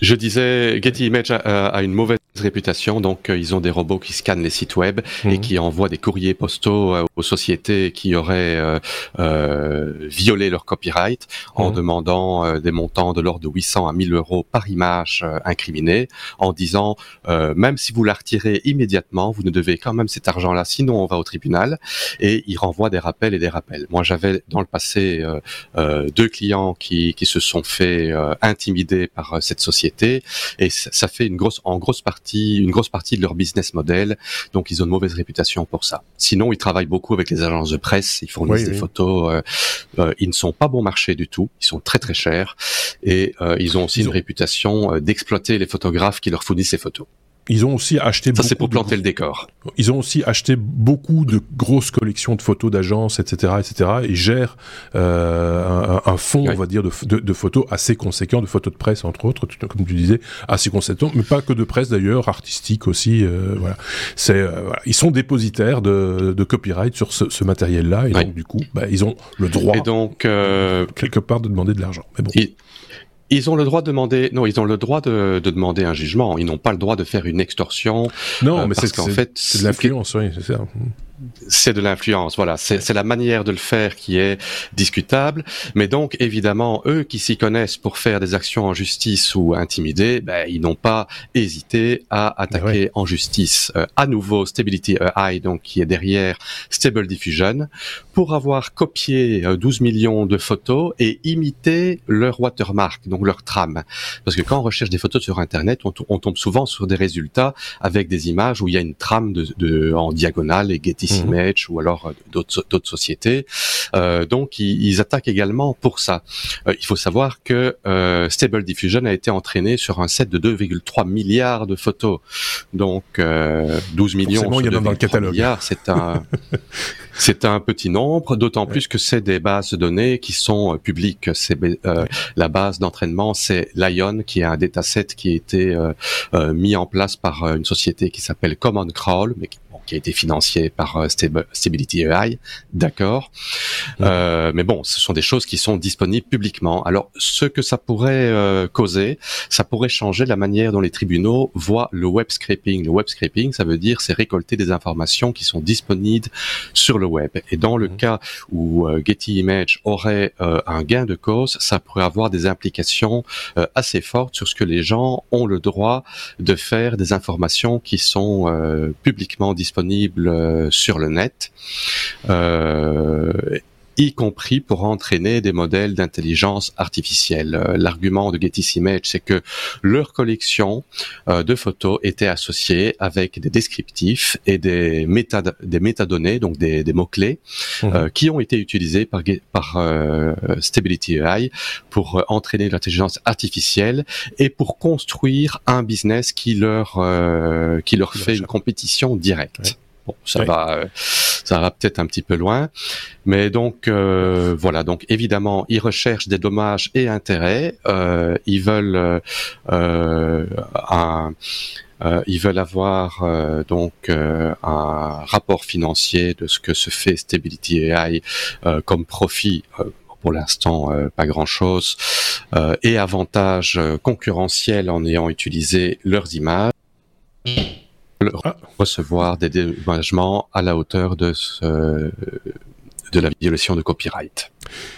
je disais Getty Images a, une mauvaise réputation, donc ils ont des robots qui scannent les sites web et mhm. qui envoient des courriers postaux aux sociétés qui auraient violé leur copyright en mhm. demandant des montants de l'ordre de 800 à 1000 euros par image incriminée en disant euh, même si vous la retirez immédiatement, vous ne devez quand même cet argent-là, sinon on va au tribunal. Et il renvoie des rappels et des rappels. Moi, j'avais dans le passé euh, euh, deux clients qui, qui se sont fait intimider par cette société et ça, fait une grosse en grosse partie une grosse partie de leur business model. Donc ils ont une mauvaise réputation pour ça. Sinon, ils travaillent beaucoup avec les agences de presse, ils fournissent des photos. ils ne sont pas bon marché du tout. Ils sont très très chers et ils ont aussi une réputation d'exploiter les photographes qui leur fournit ces photos. Ils ont aussi acheté. Ça, c'est pour planter le décor. Ils ont aussi acheté beaucoup de grosses collections de photos d'agences, etc., etc. Ils gèrent euh, un, fonds, on va dire, de, photos assez conséquent, de photos de presse entre autres, comme tu disais, assez conséquent, mais pas que de presse d'ailleurs, artistique aussi. Euh, voilà. C'est, euh, ils sont dépositaires de, copyright sur ce, matériel-là, et donc du coup, bah, ils ont le droit, et donc, quelque part, de demander de l'argent. Mais bon. Ils ont le droit de demander, non, ils ont le droit de, de demander un jugement. Ils n'ont pas le droit de faire une extorsion. Non, euh, mais c'est qu'en fait, c'est de l'influence, oui, c'est ça. C'est de l'influence, voilà. C'est la manière de le faire qui est discutable. Mais donc, évidemment, eux qui s'y connaissent pour faire des actions en justice ou intimider, ben, ils n'ont pas hésité à attaquer en justice euh, à nouveau Stability AI, donc qui est derrière Stable Diffusion, pour avoir copié 12 euh, millions de photos et imité leur watermark, donc leur trame. Parce que quand on recherche des photos sur Internet, on, on tombe souvent sur des résultats avec des images où il y a une trame de, de en diagonale et Getty Mhm. Image ou alors euh, d'autres d'autres sociétés. Euh, donc ils, ils, attaquent également pour ça. Euh, il faut savoir que euh, Stable Diffusion a été entraîné sur un set de 2,3 milliards de photos. Donc 12 millions sur 2,3 milliards, c'est un c'est un petit nombre, d'autant plus que c'est des bases de données qui sont publiques. C'est la base d'entraînement, c'est Lion, qui est un dataset qui a été mis en place par une société qui s'appelle Common Crawl, mais qui qui a été financier par euh, Stability AI, d'accord. Euh, mais bon, ce sont des choses qui sont disponibles publiquement. Alors, ce que ça pourrait euh, causer, ça pourrait changer la manière dont les tribunaux voient le web scraping. Le web scraping, ça veut dire c'est récolter des informations qui sont disponibles sur le web. Et dans le mmh. cas où Getty Image aurait un gain de cause, ça pourrait avoir des implications assez fortes sur ce que les gens ont le droit de faire des informations qui sont publiquement disponibles disponible euh, sur le net. Euh, y compris pour entraîner des modèles d'intelligence artificielle. Euh, l'argument de Getty Image, c'est que leur collection de photos était associée avec des descriptifs et des, méta des métadonnées, donc des, des mots-clés, mmh. qui ont été utilisés par, par Stability AI pour entraîner l'intelligence artificielle et pour construire un business qui leur, qui leur fait une compétition directe. Bon, ça va, euh, ça va peut-être un petit peu loin, mais donc euh, voilà. Donc évidemment, ils recherchent des dommages et intérêts. Euh, ils veulent un ils veulent avoir donc un rapport financier de ce que se fait Stability AI comme profit. pour l'instant, pas grand-chose, et avantage concurrentiel en ayant utilisé leurs images. Ah. recevoir des dédommagements à la hauteur de ce, de la violation de copyright.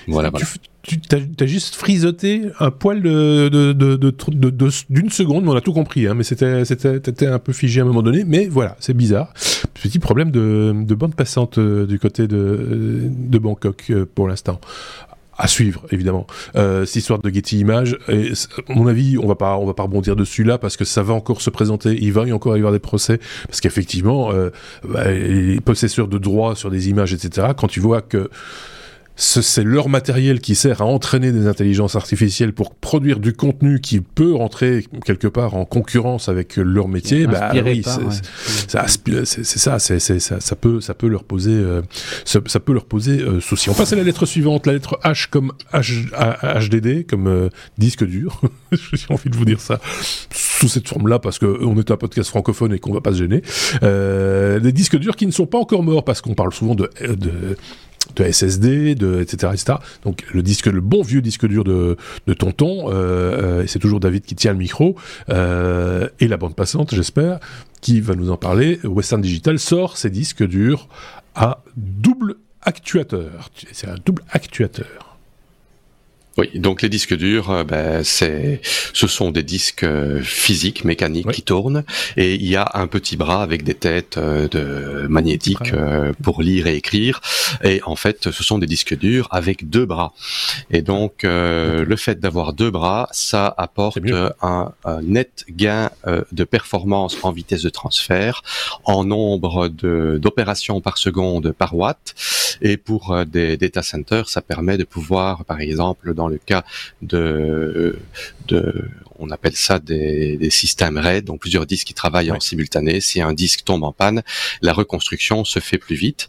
Voilà, voilà. Tu as, juste frisoté un poil de, de, de, d'une seconde, mais on a tout compris, hein, mais c'était, c'était, un peu figé à un moment donné, mais voilà, c'est bizarre. Petit problème de, de bande passante euh, du côté de, de Bangkok euh, pour l'instant à suivre évidemment. Euh, cette histoire de Getty Images et à mon avis on va pas on va pas rebondir dessus là parce que ça va encore se présenter. Il va y encore y avoir des procès. Parce qu'effectivement euh, bah, les possesseurs de droits sur des images etc quand tu vois que c'est leur matériel qui sert à entraîner des intelligences artificielles pour produire du contenu qui peut rentrer quelque part en concurrence avec leur métier. Bah oui, c'est ça, c'est ça, ça peut, ça peut leur poser, euh, ça, peut leur poser euh, souci. On passe à la lettre suivante, la lettre H comme H, HDD, comme euh, disque dur. J'ai envie de vous dire ça sous cette forme-là parce que on est un podcast francophone et qu'on va pas se gêner. des disques durs qui ne sont pas encore morts parce qu'on parle souvent de, de de SSD, de etc., etc. Donc le disque, le bon vieux disque dur de, de Tonton, euh, euh, c'est toujours David qui tient le micro euh, et la bande passante, j'espère, qui va nous en parler. Western Digital sort ses disques durs à double actuateur. C'est un double actuateur. Oui, donc les disques durs, euh, ben, c'est, ce sont des disques euh, physiques, mécaniques qui tournent, et il y a un petit bras avec des têtes euh, de magnétiques pour lire et écrire. Et en fait, ce sont des disques durs avec deux bras. Et donc, le fait d'avoir deux bras, ça apporte un, net gain de performance en vitesse de transfert, en nombre d'opérations par seconde par watt. Et pour des data centers, ça permet de pouvoir, par exemple, dans le cas de, de on appelle ça des, des, systèmes RAID, donc plusieurs disques qui travaillent en simultané. Si un disque tombe en panne, la reconstruction se fait plus vite.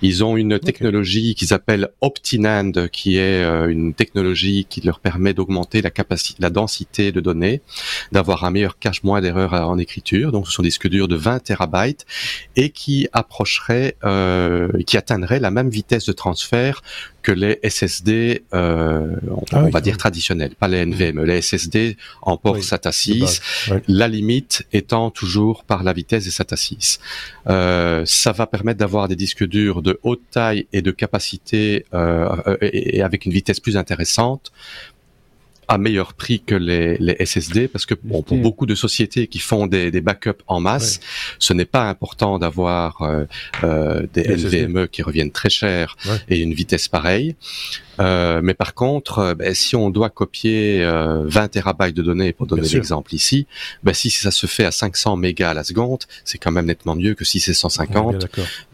Ils ont une technologie qu'ils appellent Optinand, qui est euh, une technologie qui leur permet d'augmenter la capacité, la densité de données, d'avoir un meilleur cache, moins d'erreurs en écriture. Donc ce sont des disques durs de 20 terabytes et qui approcheraient, euh, qui atteindraient la même vitesse de transfert que les SSD, euh, on, ah va dire traditionnels, pas les NVMe. Les SSD en port SATA 6, la limite étant toujours par la vitesse des SATA 6. Euh, ça va permettre d'avoir des disques durs de haute taille et de capacité euh, et, avec une vitesse plus intéressante à meilleur prix que les, les SSD parce que bon, pour beaucoup de sociétés qui font des, des backups en masse, ce n'est pas important d'avoir euh, euh, des NVMe qui reviennent très cher et une vitesse pareille. Euh, mais par contre, euh, ben, si on doit copier 20 euh, terabytes de données, pour donner l'exemple ici, ben, si ça se fait à 500 mégas à la seconde, c'est quand même nettement mieux que si c'est 150,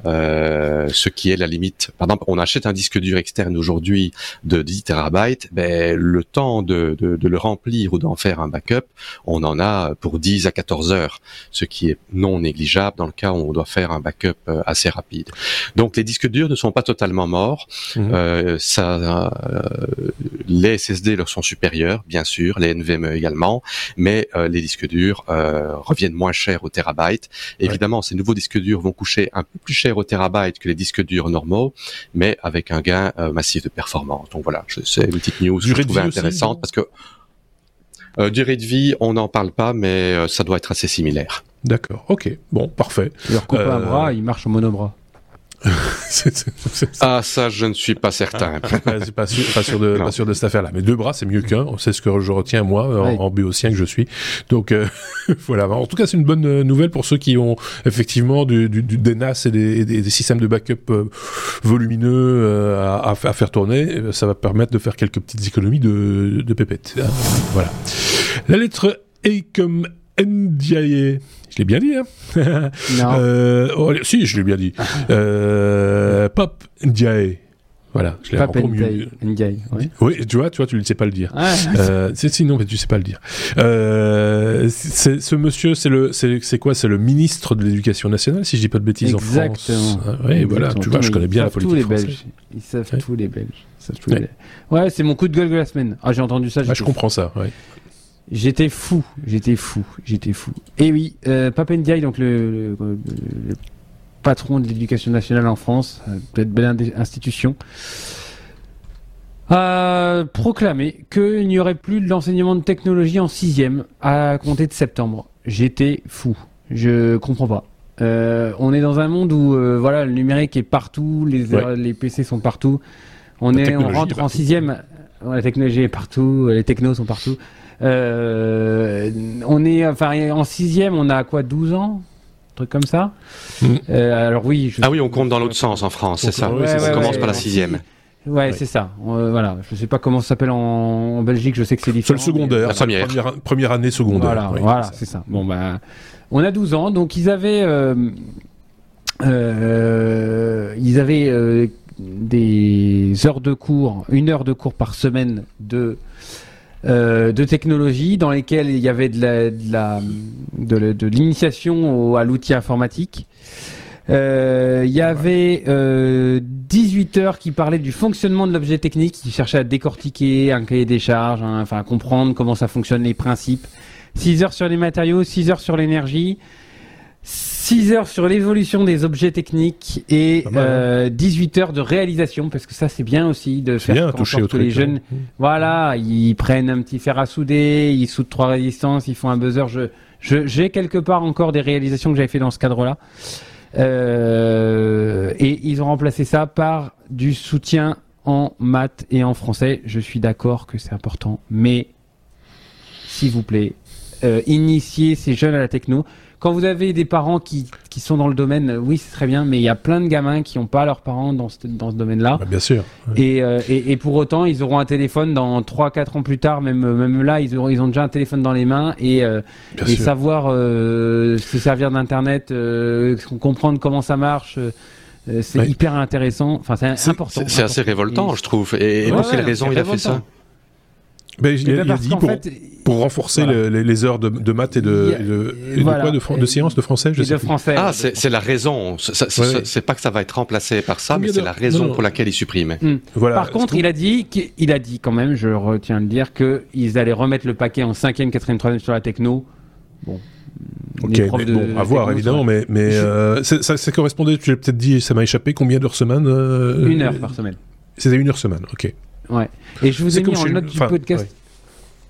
euh, ce qui est la limite. Par exemple, on achète un disque dur externe aujourd'hui de 10 terabytes, ben, le temps de, de, de le remplir ou d'en faire un backup, on en a pour 10 à 14 heures, ce qui est non négligeable dans le cas où on doit faire un backup assez rapide. Donc les disques durs ne sont pas totalement morts. Mmh. Euh, ça euh, les SSD leur sont supérieurs, bien sûr, les NVMe également, mais euh, les disques durs euh, reviennent moins cher au terabyte. Évidemment, ces nouveaux disques durs vont coucher un peu plus cher au terabyte que les disques durs normaux, mais avec un gain massif de performance. Donc voilà, c'est une petite news que je trouvais intéressante parce que euh, durée de vie, on n'en parle pas, mais ça doit être assez similaire. D'accord, ok, bon, parfait. Leur coupe un bras, il marche en monobras. ah, ça, je ne suis pas certain. Ah, pas sûr, pas sûr de, pas sûr de cette affaire-là. Mais deux bras, c'est mieux qu'un. C'est ce que je retiens moi en, en béotien que je suis. Donc euh, voilà. En tout cas, c'est une bonne euh, nouvelle pour ceux qui ont effectivement du, du, des NAS et des, des, systèmes de backup euh, volumineux à, à, faire tourner. Ça va permettre de faire quelques petites économies de, de pépettes. Voilà. La lettre E comme Ndiaye. Je l'ai bien dit, hein Non. euh, oh, si, je l'ai bien dit. euh, Pop Ndiaye. Voilà, je l'ai encore mieux. Ndiaye, oui. oui, tu vois, tu vois, tu ne sais pas le dire. Ah. Euh, sinon, mais tu sais pas le dire. Euh, ce monsieur, c'est le, c'est quoi? C'est le ministre de l'Éducation nationale, si je dis pas de bêtises Exactement. en France. Ah, oui, voilà. Tu vois, je connais bien la politique tous les Belges. Ils savent tous les Belges. ouais, ouais c'est mon coup de gueule de la semaine. Ah, j'ai entendu ça. Ah, je comprends ça. Ouais. J'étais fou, j'étais fou, j'étais fou. Et oui, euh, Papendiaï, donc le, patron de l'éducation nationale en France, euh, peut-être belle institution, a proclamé qu'il n'y aurait plus de l'enseignement de technologie en sixième à compter de septembre. J'étais fou, je comprends pas. Euh, on est dans un monde où euh, voilà le numérique est partout, les, les PC sont partout. On est, on rentre en sixième, la technologie est partout, les technos sont partout. Euh, on est, enfin, en sixième, on a quoi, 12 ans? Un truc comme ça? Mm. Euh, alors oui. Je... Ah oui, on compte dans l'autre sens en France, c'est ça. on commence par la sixième. Ouais, c'est ça. Euh, voilà. Je sais pas comment ça s'appelle en... Belgique. Je sais que c'est différent. C'est le secondaire. Première. première. année secondaire. Voilà, voilà c'est ça. Bon bah, on a 12 ans, donc ils avaient, euh, euh, ils avaient des heures de cours, une heure de cours par semaine de euh, de technologie dans lesquelles il y avait de l'initiation à l'outil informatique. Euh, il y avait euh, 18 heures qui parlaient du fonctionnement de l'objet technique, qui cherchaient à décortiquer un cahier des charges, hein, enfin à comprendre comment ça fonctionne, les principes. 6 heures sur les matériaux, 6 heures sur l'énergie, 6 heures sur l'évolution des objets techniques et euh, 18 heures de réalisation, parce que ça c'est bien aussi de faire bien, toucher tous les jeunes. Mmh. Voilà, ils prennent un petit fer à souder, ils soudent trois résistances, ils font un buzzer. Je, j'ai quelque part encore des réalisations que j'avais fait dans ce cadre-là. Euh, et ils ont remplacé ça par du soutien en maths et en français. Je suis d'accord que c'est important, mais s'il vous plaît, euh, initier ces jeunes à la techno quand vous avez des parents qui, qui sont dans le domaine, oui, c'est très bien, mais il y a plein de gamins qui n'ont pas leurs parents dans ce, dans ce domaine-là. Bah, bien sûr. Et, euh, et, et, pour autant, ils auront un téléphone dans 3-4 ans plus tard, même, même là, ils, auront, ils ont déjà un téléphone dans les mains et, euh, et savoir euh, se servir d'Internet, euh, comprendre comment ça marche. Euh, c'est hyper intéressant. Enfin, c'est important. C'est assez révoltant, je trouve. Et, et pour quelle raison il a fait ça? Ben, il, il a dit pour, pour renforcer voilà. les, les, heures de, de maths et de, a, de, et voilà. de, quoi, de, de sciences, de français, je sais de français. Ah, c'est la raison. C'est ouais. pas que ça va être remplacé par ça, mais c'est la raison non, non. pour laquelle il supprime. Voilà. Par contre, il a dit, il a dit quand même, je retiens de dire qu'ils allaient remettre le paquet en 5e, 4e, 3e sur la techno. Bon. Ok, mais bon, à voir évidemment, mais, mais euh, ça, ça, correspondait, tu l'as peut-être dit, ça m'a échappé, combien d'heures semaine euh, Une heure par semaine. C'était une heure semaine, ok. Ouais. Et je vous ai mis en note du podcast.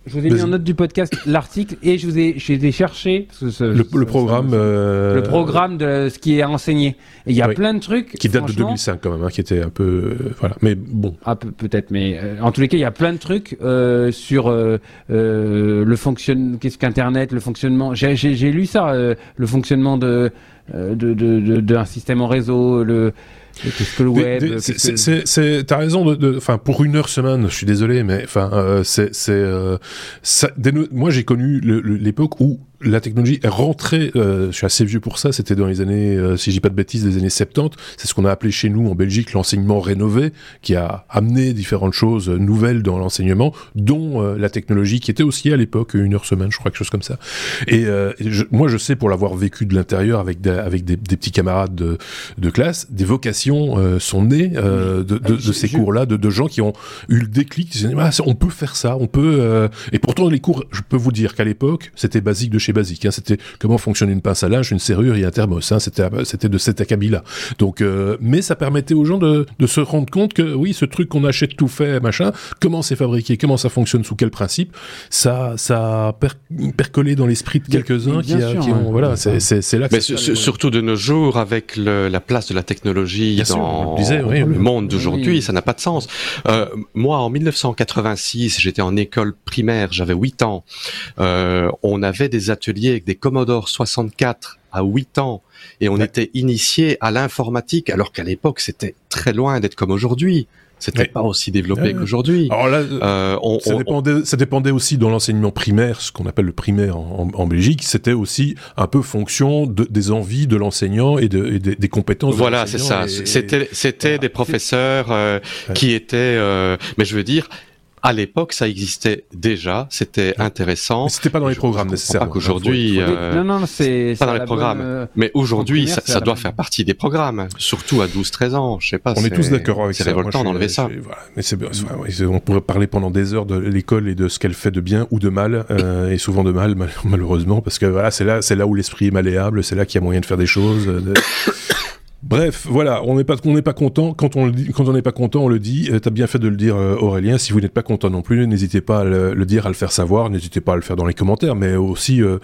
Je vous ai mis en note du podcast l'article et je vous ai, j'ai cherché le, programme, le programme de ce qui est enseigné. il y a plein de trucs qui datent de 2005 quand même, hein, qui était un peu, voilà. Mais bon. Ah, peut-être, mais en tous les cas, il y a plein de trucs sur le fonctionnement, qu'est-ce qu'Internet, le fonctionnement. J'ai lu ça, le fonctionnement de d'un de, de, système en réseau, le Qu'est-ce que le web C'est, t'as raison. De, enfin, pour une heure semaine, je suis désolé, mais enfin, euh, c'est, c'est, euh, moi j'ai connu l'époque où la technologie est rentrée, euh, je suis assez vieux pour ça, c'était dans les années, euh, si je dis pas de bêtises, les années 70, c'est ce qu'on a appelé chez nous en Belgique l'enseignement rénové, qui a amené différentes choses nouvelles dans l'enseignement, dont euh, la technologie qui était aussi à l'époque une heure semaine, je crois, quelque chose comme ça. Et, moi je sais pour l'avoir vécu de l'intérieur avec, des, avec des, petits camarades de, de classe, des vocations sont nées de, de, de, ces cours-là, de, gens qui ont eu le déclic, qui disaient, ah, on peut faire ça, on peut... Et pourtant les cours, je peux vous dire qu'à l'époque, c'était basique de basique. Hein. C'était comment fonctionne une pince à linge, une serrure et un thermos. Hein. C'était c'était de cet acabit-là. Donc, euh, mais ça permettait aux gens de, de, se rendre compte que oui, ce truc qu'on achète tout fait, machin, comment c'est fabriqué, comment ça fonctionne, sous quel principe, ça ça a percolé dans l'esprit de quelques-uns qui, qui, ont voilà, c'est là. mais surtout de nos jours avec le, la place de la technologie dans le monde d'aujourd'hui, ça n'a pas de sens. Euh, moi, en 1986, j'étais en école primaire, j'avais 8 ans. Euh, on avait des ateliers avec des Commodore 64 à 8 ans et on était initié à l'informatique alors qu'à l'époque c'était très loin d'être comme aujourd'hui. C'était pas aussi développé qu'aujourd'hui. Alors là, euh, ça, dépendait, ça, dépendait, aussi dans l'enseignement primaire, ce qu'on appelle le primaire en, Belgique. C'était aussi un peu fonction de, des envies de l'enseignant et, de, des compétences. Voilà, c'est ça. C'était, c'était des professeurs euh, qui étaient. Euh, mais je veux dire, à l'époque, ça existait déjà, c'était intéressant. C'était pas dans les programmes nécessairement. Pas qu'aujourd'hui. Euh, non, non, c'est pas dans les programmes. Euh, Mais aujourd'hui, ça, ça doit faire partie des programmes, surtout à 12-13 ans. Je sais pas. On est, tous d'accord avec ça. C'est révoltant d'enlever ça. Voilà. Mais c'est, on pourrait parler pendant des heures de l'école et de ce qu'elle fait de bien ou de mal, euh, et souvent de mal, malheureusement, parce que voilà, c'est là, c'est là où l'esprit est malléable, c'est là qu'il y a moyen de faire des choses. De... Bref, voilà, on n'est pas, on n'est pas content. Quand on le dit, quand on n'est pas content, on le dit. Euh, T'as bien fait de le dire, euh, Aurélien. Si vous n'êtes pas content non plus, n'hésitez pas à le, dire, à le faire savoir. N'hésitez pas à le faire dans les commentaires, mais aussi euh,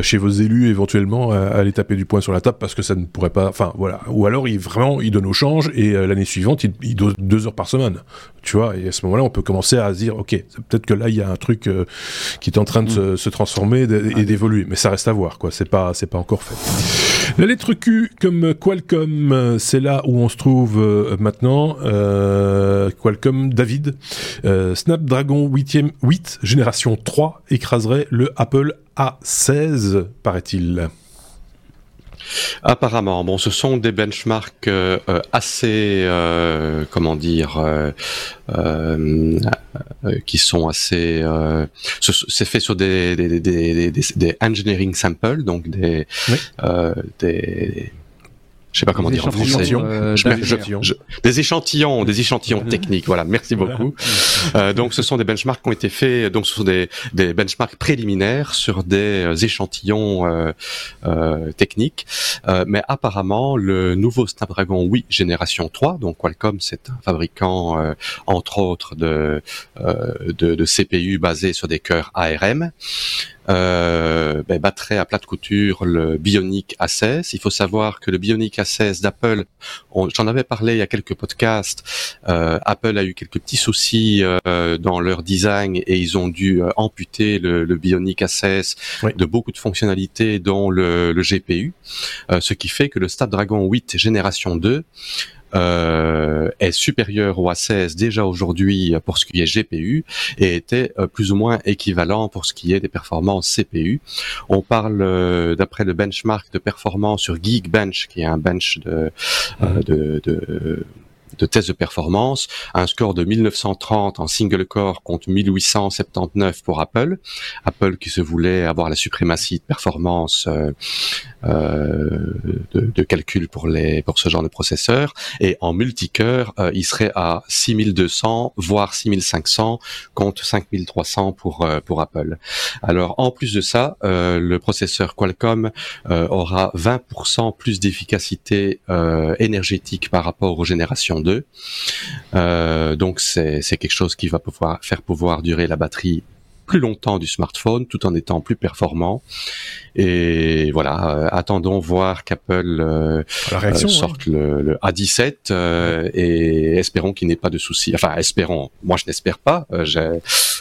chez vos élus éventuellement à, à, les taper du poing sur la table parce que ça ne pourrait pas. Enfin, voilà. Ou alors, il vraiment, il donne au change et l'année suivante, il, il donne deux heures par semaine. Tu vois. Et à ce moment-là, on peut commencer à se dire, ok, peut-être que là, il y a un truc qui est en train de se, mm. se, transformer et d'évoluer, mais ça reste à voir, quoi. C'est pas, c'est pas encore fait. La lettre Q comme Qualcomm c'est là où on se trouve euh, maintenant. Euh, Qualcomm David, euh, Snapdragon 8, 8 génération 3 écraserait le Apple A16, paraît-il. Apparemment, bon, ce sont des benchmarks assez, comment dire, qui sont assez. c'est fait sur des des, des, des, engineering samples, donc des, des je sais pas comment dire en français. Euh, des échantillons, des échantillons techniques. Voilà, merci beaucoup. Euh, donc, ce sont des benchmarks qui ont été faits. Donc, ce sont des, des benchmarks préliminaires sur des euh, échantillons euh, euh, techniques. mais apparemment, le nouveau Snapdragon 8 génération 3, donc Qualcomm, c'est un fabricant entre autres de, de, de CPU basés sur des cœurs ARM euh, ben, battrait à plat de couture le Bionic A16. Il faut savoir que le Bionic A16 d'Apple, j'en avais parlé il y a quelques podcasts, euh, Apple a eu quelques petits soucis euh, dans leur design et ils ont dû euh, amputer le, le Bionic A16 de beaucoup de fonctionnalités dont le, le GPU, euh, ce qui fait que le Snapdragon 8 génération 2 euh, est supérieur au A16 déjà aujourd'hui pour ce qui est GPU et était euh, plus ou moins équivalent pour ce qui est des performances CPU. On parle euh, d'après le benchmark de performance sur Geekbench qui est un bench de, de, de de tests de performance, un score de 1930 en single core contre 1879 pour Apple. Apple qui se voulait avoir la suprématie de performance euh, euh, de, calcul pour les pour ce genre de processeur et en multicœur euh, il serait à 6200 voire 6500 contre 5300 pour pour Apple. Alors en plus de ça, le processeur Qualcomm aura 20% plus d'efficacité énergétique par rapport aux générations 2. donc c'est quelque chose qui va pouvoir faire pouvoir durer la batterie plus longtemps du smartphone tout en étant plus performant. Et voilà, euh, attendons voir qu'Apple euh, euh, sorte le, le, A17 et espérons qu'il n'ait pas de soucis. Enfin, espérons. Moi, je n'espère pas.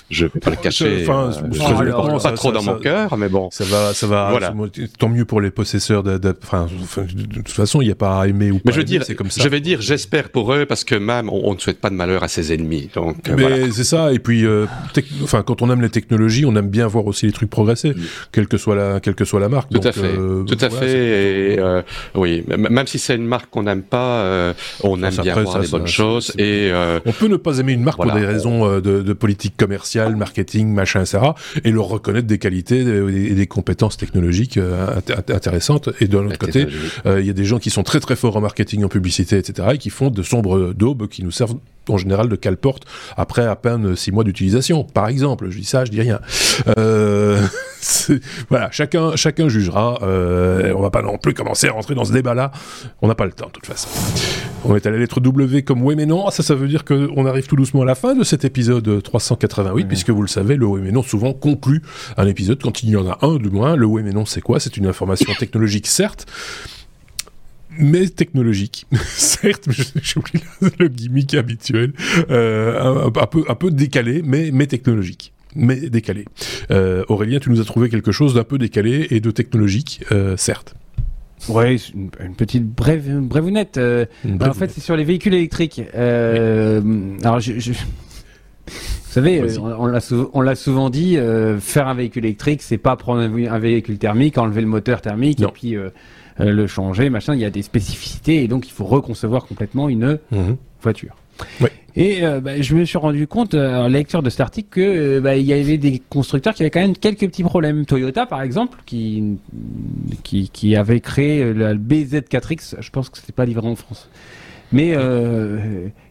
Je vais pas le cacher. Enfin, je pas trop dans mon cœur, mais bon. Ça va, ça va. Voilà. Tant mieux pour les possesseurs de. de, toute façon, il n'y a pas à aimer ou pas. Mais je veux dire, c'est comme ça. Je vais dire, j'espère pour eux parce que même on, ne souhaite pas de malheur à ses ennemis. Donc. Mais c'est ça. Et puis, enfin, quand on aime les technologies, on aime bien voir aussi les trucs progresser, mm. quelle que soit la, quelle que soit la marque. Tout à fait. Euh, tout à fait. Et, euh, oui, même si c'est une marque qu'on n'aime pas, euh, on aime bien voir les bonnes choses. Et on peut ne pas aimer une marque pour des raisons de, politique commerciale, marketing, machin, etc. Et leur reconnaître des qualités et des compétences technologiques intéressantes. Et de l'autre côté, il y a des gens qui sont très très forts en marketing, en publicité, etc. et qui font de sombres daubes qui nous servent en général de cale-porte après à peine six mois d'utilisation, par exemple. Je dis ça, je dis rien. Euh, voilà, chacun, chacun jugera. Euh, on va pas non plus commencer à rentrer dans ce débat-là. On n'a pas le temps, de toute façon. On est à la lettre W comme oui mais non. Ah, ça, ça veut dire qu'on arrive tout doucement à la fin de cet épisode 388, puisque vous le savez, le oui mais non souvent conclut un épisode quand il y en a un, du moins. Le oui mais non, c'est quoi? C'est une information technologique, certes, mais technologique. Certes, j'ai oublié le gimmick habituel, euh, un, peu, un peu décalé, mais, mais technologique. Mais décalé. Euh, Aurélien, tu nous as trouvé quelque chose d'un peu décalé et de technologique, euh, certes. Oui, une, petite brève, brève Euh, en fait, c'est sur les véhicules électriques. Euh, alors, je, je... Vous savez, on, l'a souvent dit, euh, faire un véhicule électrique, c'est pas prendre un, véhicule thermique, enlever le moteur thermique et puis euh, euh, le changer, machin. Il y a des spécificités et donc il faut reconcevoir complètement une mhm. voiture. Et bah, je me suis rendu compte, en la lecture de cet article, que bah, il y avait des constructeurs qui avaient quand même quelques petits problèmes. Toyota, par exemple, qui qui, avait créé la BZ4X. Je pense que c'était pas livré en France, mais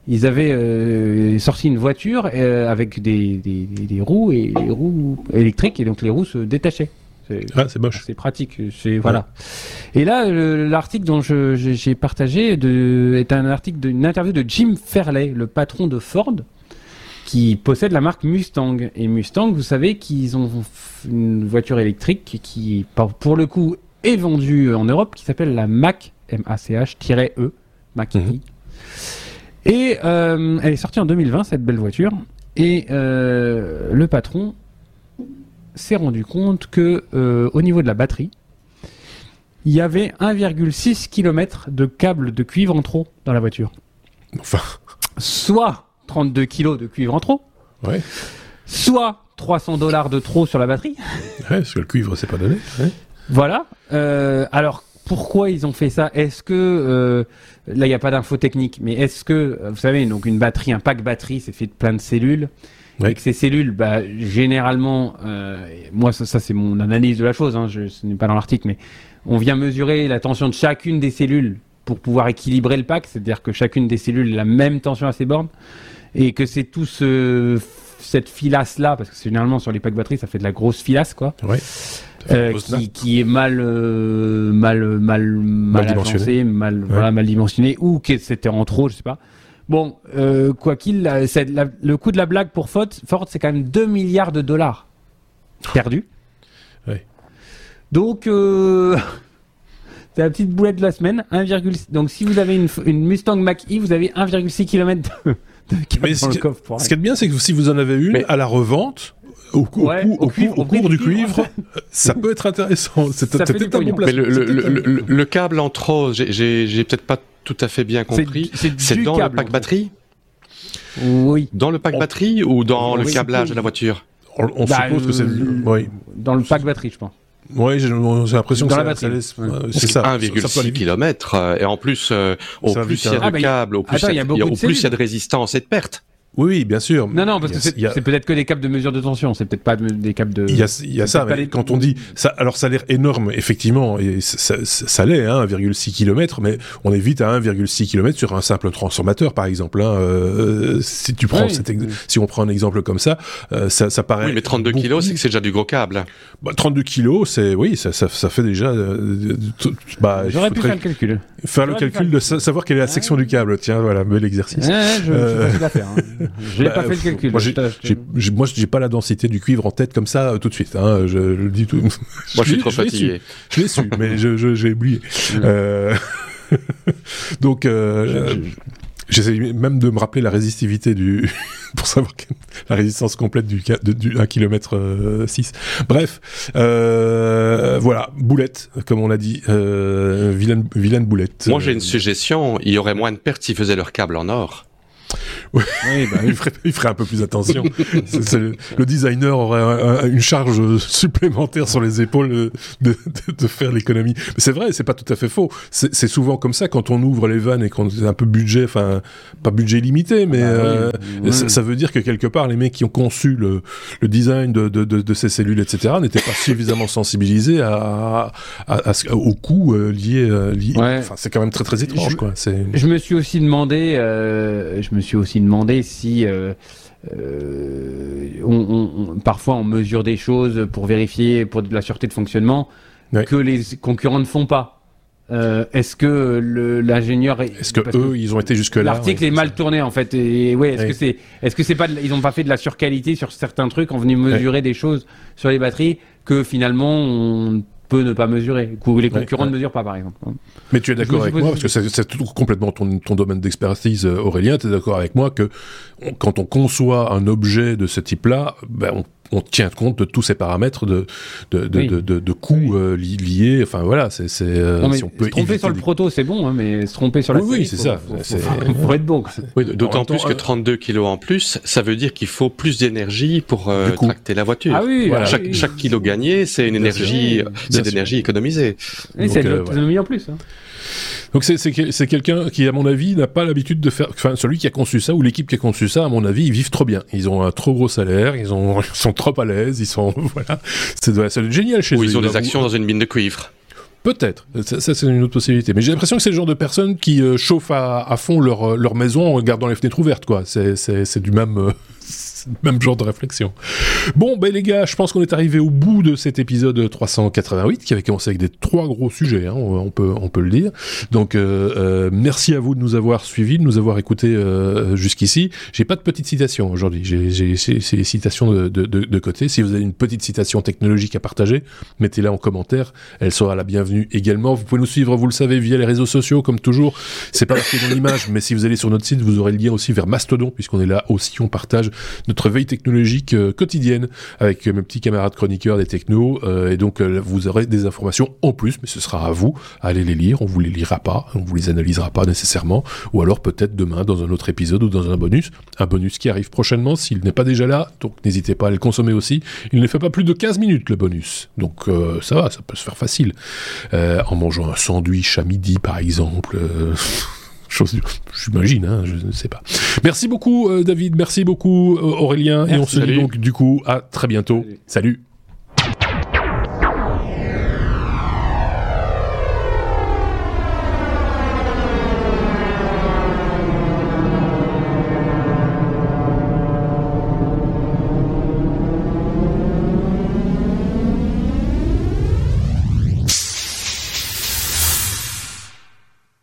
ils avaient euh, sorti une voiture euh, avec des, des, roues et des roues électriques et donc les roues se détachaient. C'est ah, moche. C'est pratique. C'est voilà. Et là, l'article dont j'ai partagé de, est un article d'une interview de Jim Fairley, le patron de Ford, qui possède la marque Mustang. Et Mustang, vous savez qu'ils ont une voiture électrique qui, pour le coup, est vendue en Europe, qui s'appelle la Mac M-A-C-H-E, Mac mhm. Et euh, elle est sortie en 2020, cette belle voiture. Et euh, le patron s'est rendu compte que euh, au niveau de la batterie, il y avait 1,6 km de câble de cuivre en trop dans la voiture. Enfin. Soit 32 kg de cuivre en trop. Ouais. Soit 300 dollars de trop sur la batterie. Ouais, parce que le cuivre, c'est pas donné. Voilà. alors, pourquoi ils ont fait ça? Est-ce que euh, là il n'y a pas d'info technique, mais est-ce que vous savez donc une batterie, un pack batterie, c'est fait de plein de cellules et que ces cellules, bah, généralement, euh, moi ça, ça c'est mon analyse de la chose, hein, je, ce n'est pas dans l'article, mais on vient mesurer la tension de chacune des cellules pour pouvoir équilibrer le pack, c'est-à-dire que chacune des cellules a la même tension à ses bornes et que c'est tout ce cette filasse là, parce que généralement sur les packs batteries ça fait de la grosse filasse quoi. Ouais. Euh, qui, qui, est mal, euh, mal, mal, mal, dimensionné, mal, voilà, mal dimensionné, ou que c'était en trop, je sais pas. Bon, euh, quoi qu'il, le coût de la blague pour Ford, Ford c'est quand même 2 milliards de dollars perdus. Donc, euh, c'est la petite boulette de la semaine. 1, donc, si vous avez une, une Mustang Mach-E, vous avez 1,6 km de, de Mais ce, coffre pour ce qui est bien, c'est que si vous en avez une à la revente, au, cours du cuivre, ça peut être intéressant. C'est peut-être un bon Mais le, câble en trop, j'ai peut-être pas tout à fait bien compris. C'est dans le pack batterie Oui. Dans le pack batterie ou dans le câblage de la voiture On, bah, suppose que c'est. Oui. Dans le pack batterie, je pense. Oui, j'ai l'impression que ça, ça laisse. C'est ça. 1,6 km. Euh, et en plus, euh, au plus il y a de câbles, au plus il y a de résistance et de perte. Oui, bien sûr. Non, non, parce que c'est peut-être que des câbles de mesure de tension, c'est peut-être pas des câbles de. Il y a, il y a ça, mais quand on dit ça, alors ça a l'air énorme, effectivement, et ça, ça, l'est, hein, 1,6 km, mais on est vite à 1,6 km sur un simple transformateur, par exemple. Hein, euh, si tu prends, si on prend un exemple comme ça, euh, ça, ça paraît. Oui, mais 32 kg, c'est que c'est déjà du gros câble. Bah, 32 kg, c'est oui, ça, ça, ça, fait déjà. Euh, bah, J'aurais pu faire le calcul. Faire le calcul de savoir quelle est la section du câble. Tiens, voilà, bel exercice. Ouais, je, Je n'ai pas fait le calcul. Moi, j'ai pas la densité du cuivre en tête comme ça tout de suite. Hein, je, le dis tout. Moi, je, suis trop fatigué. Je l'ai su, mais j'ai oublié. Donc, J'essaie même de me rappeler la résistivité du pour savoir la résistance complète du, du 1 km 6. Bref, euh, voilà, boulette, comme on l'a dit, euh, vilaine, vilaine boulette. Moi j'ai une suggestion, il y aurait moins de pertes s'ils faisaient leur câble en or. Oui, bah, il, ferait, un peu plus attention. le designer aurait une charge supplémentaire sur les épaules de, faire l'économie. Mais c'est vrai, c'est pas tout à fait faux. C'est souvent comme ça quand on ouvre les vannes et qu'on a un peu budget, enfin pas budget limité, mais ah bah euh, Ça, veut dire que quelque part les mecs qui ont conçu le, design de, ces cellules, etc., n'étaient pas suffisamment sensibilisés à, au coût euh, lié. Euh, enfin, c'est quand même très très étrange. Je, quoi. je me suis aussi demandé, je me suis aussi demandé si euh, euh, on, parfois on mesure des choses pour vérifier pour de la sûreté de fonctionnement que les concurrents ne font pas. Euh, est-ce que l'ingénieur est-ce que eux ils ont été jusque là l'article est mal tourné en fait et ouais est-ce que c'est est-ce que c'est pas ils ont pas fait de la surqualité sur certains trucs en venu mesurer des choses sur les batteries que finalement on peut ne pas mesurer, les concurrents ne mesurent pas, par exemple. Mais tu es d'accord avec moi, parce que c'est complètement ton, ton domaine d'expertise, euh, Aurélien, tu es d'accord avec moi que quand on conçoit un objet de ce type-là, ben, on on tient compte de tous ces paramètres de, de, de, de, de coûts euh, liés. Enfin voilà, c'est. Euh, si on peut se tromper sur le proto, c'est bon, hein, mais se tromper sur la Oui, c'est ça. Pour être bon. D'autant plus que 32 kilos en plus, ça veut dire qu'il faut plus d'énergie pour euh, tracter la voiture. Ah oui, chaque, chaque kilo gagné, c'est une énergie, c'est d'énergie économisée. c'est de l'autonomie en plus. Hein. Donc c'est quelqu'un qui, à mon avis, n'a pas l'habitude de faire. Enfin, celui qui a conçu ça ou l'équipe qui a conçu ça, à mon avis, ils vivent trop bien. Ils ont un trop gros salaire, ils, ont, ils sont trop à l'aise, ils sont voilà. C'est génial chez eux. Ils ont des actions dans une mine de cuivre. Peut-être, ça, c'est une autre possibilité. Mais j'ai l'impression que c'est le genre de personnes qui euh, chauffent à, fond leur, leur maison en gardant les fenêtres ouvertes, quoi. C'est du même, euh, même genre de réflexion. Bon, ben les gars, je pense qu'on est arrivé au bout de cet épisode 388 qui avait commencé avec des trois gros sujets, hein, on, peut, on peut le dire. Donc, euh, euh, merci à vous de nous avoir suivis, de nous avoir écoutés euh, jusqu'ici. J'ai pas de petite citation aujourd'hui, j'ai les citations de, de, de, côté. Si vous avez une petite citation technologique à partager, mettez-la en commentaire, elle sera la bienvenue également. Vous pouvez nous suivre, vous le savez, via les réseaux sociaux, comme toujours. C'est pas marqué dans l'image, mais si vous allez sur notre site, vous aurez le lien aussi vers Mastodon, puisqu'on est là aussi, on partage notre veille technologique euh, quotidienne avec mes petits camarades chroniqueurs des technos. Euh, et donc, euh, vous aurez des informations en plus, mais ce sera à vous. Allez les lire. On vous les lira pas, on vous les analysera pas nécessairement. Ou alors peut-être demain dans un autre épisode ou dans un bonus. Un bonus qui arrive prochainement s'il n'est pas déjà là. Donc, n'hésitez pas à le consommer aussi. Il ne fait pas plus de 15 minutes le bonus. Donc, ça va, ça peut se faire facile. en mangeant un sandwich à midi, par exemple. J'imagine, hein, je ne sais pas. Merci beaucoup, euh, David. Merci beaucoup, euh, Aurélien. et on se dit donc, du coup, à très bientôt. Salut.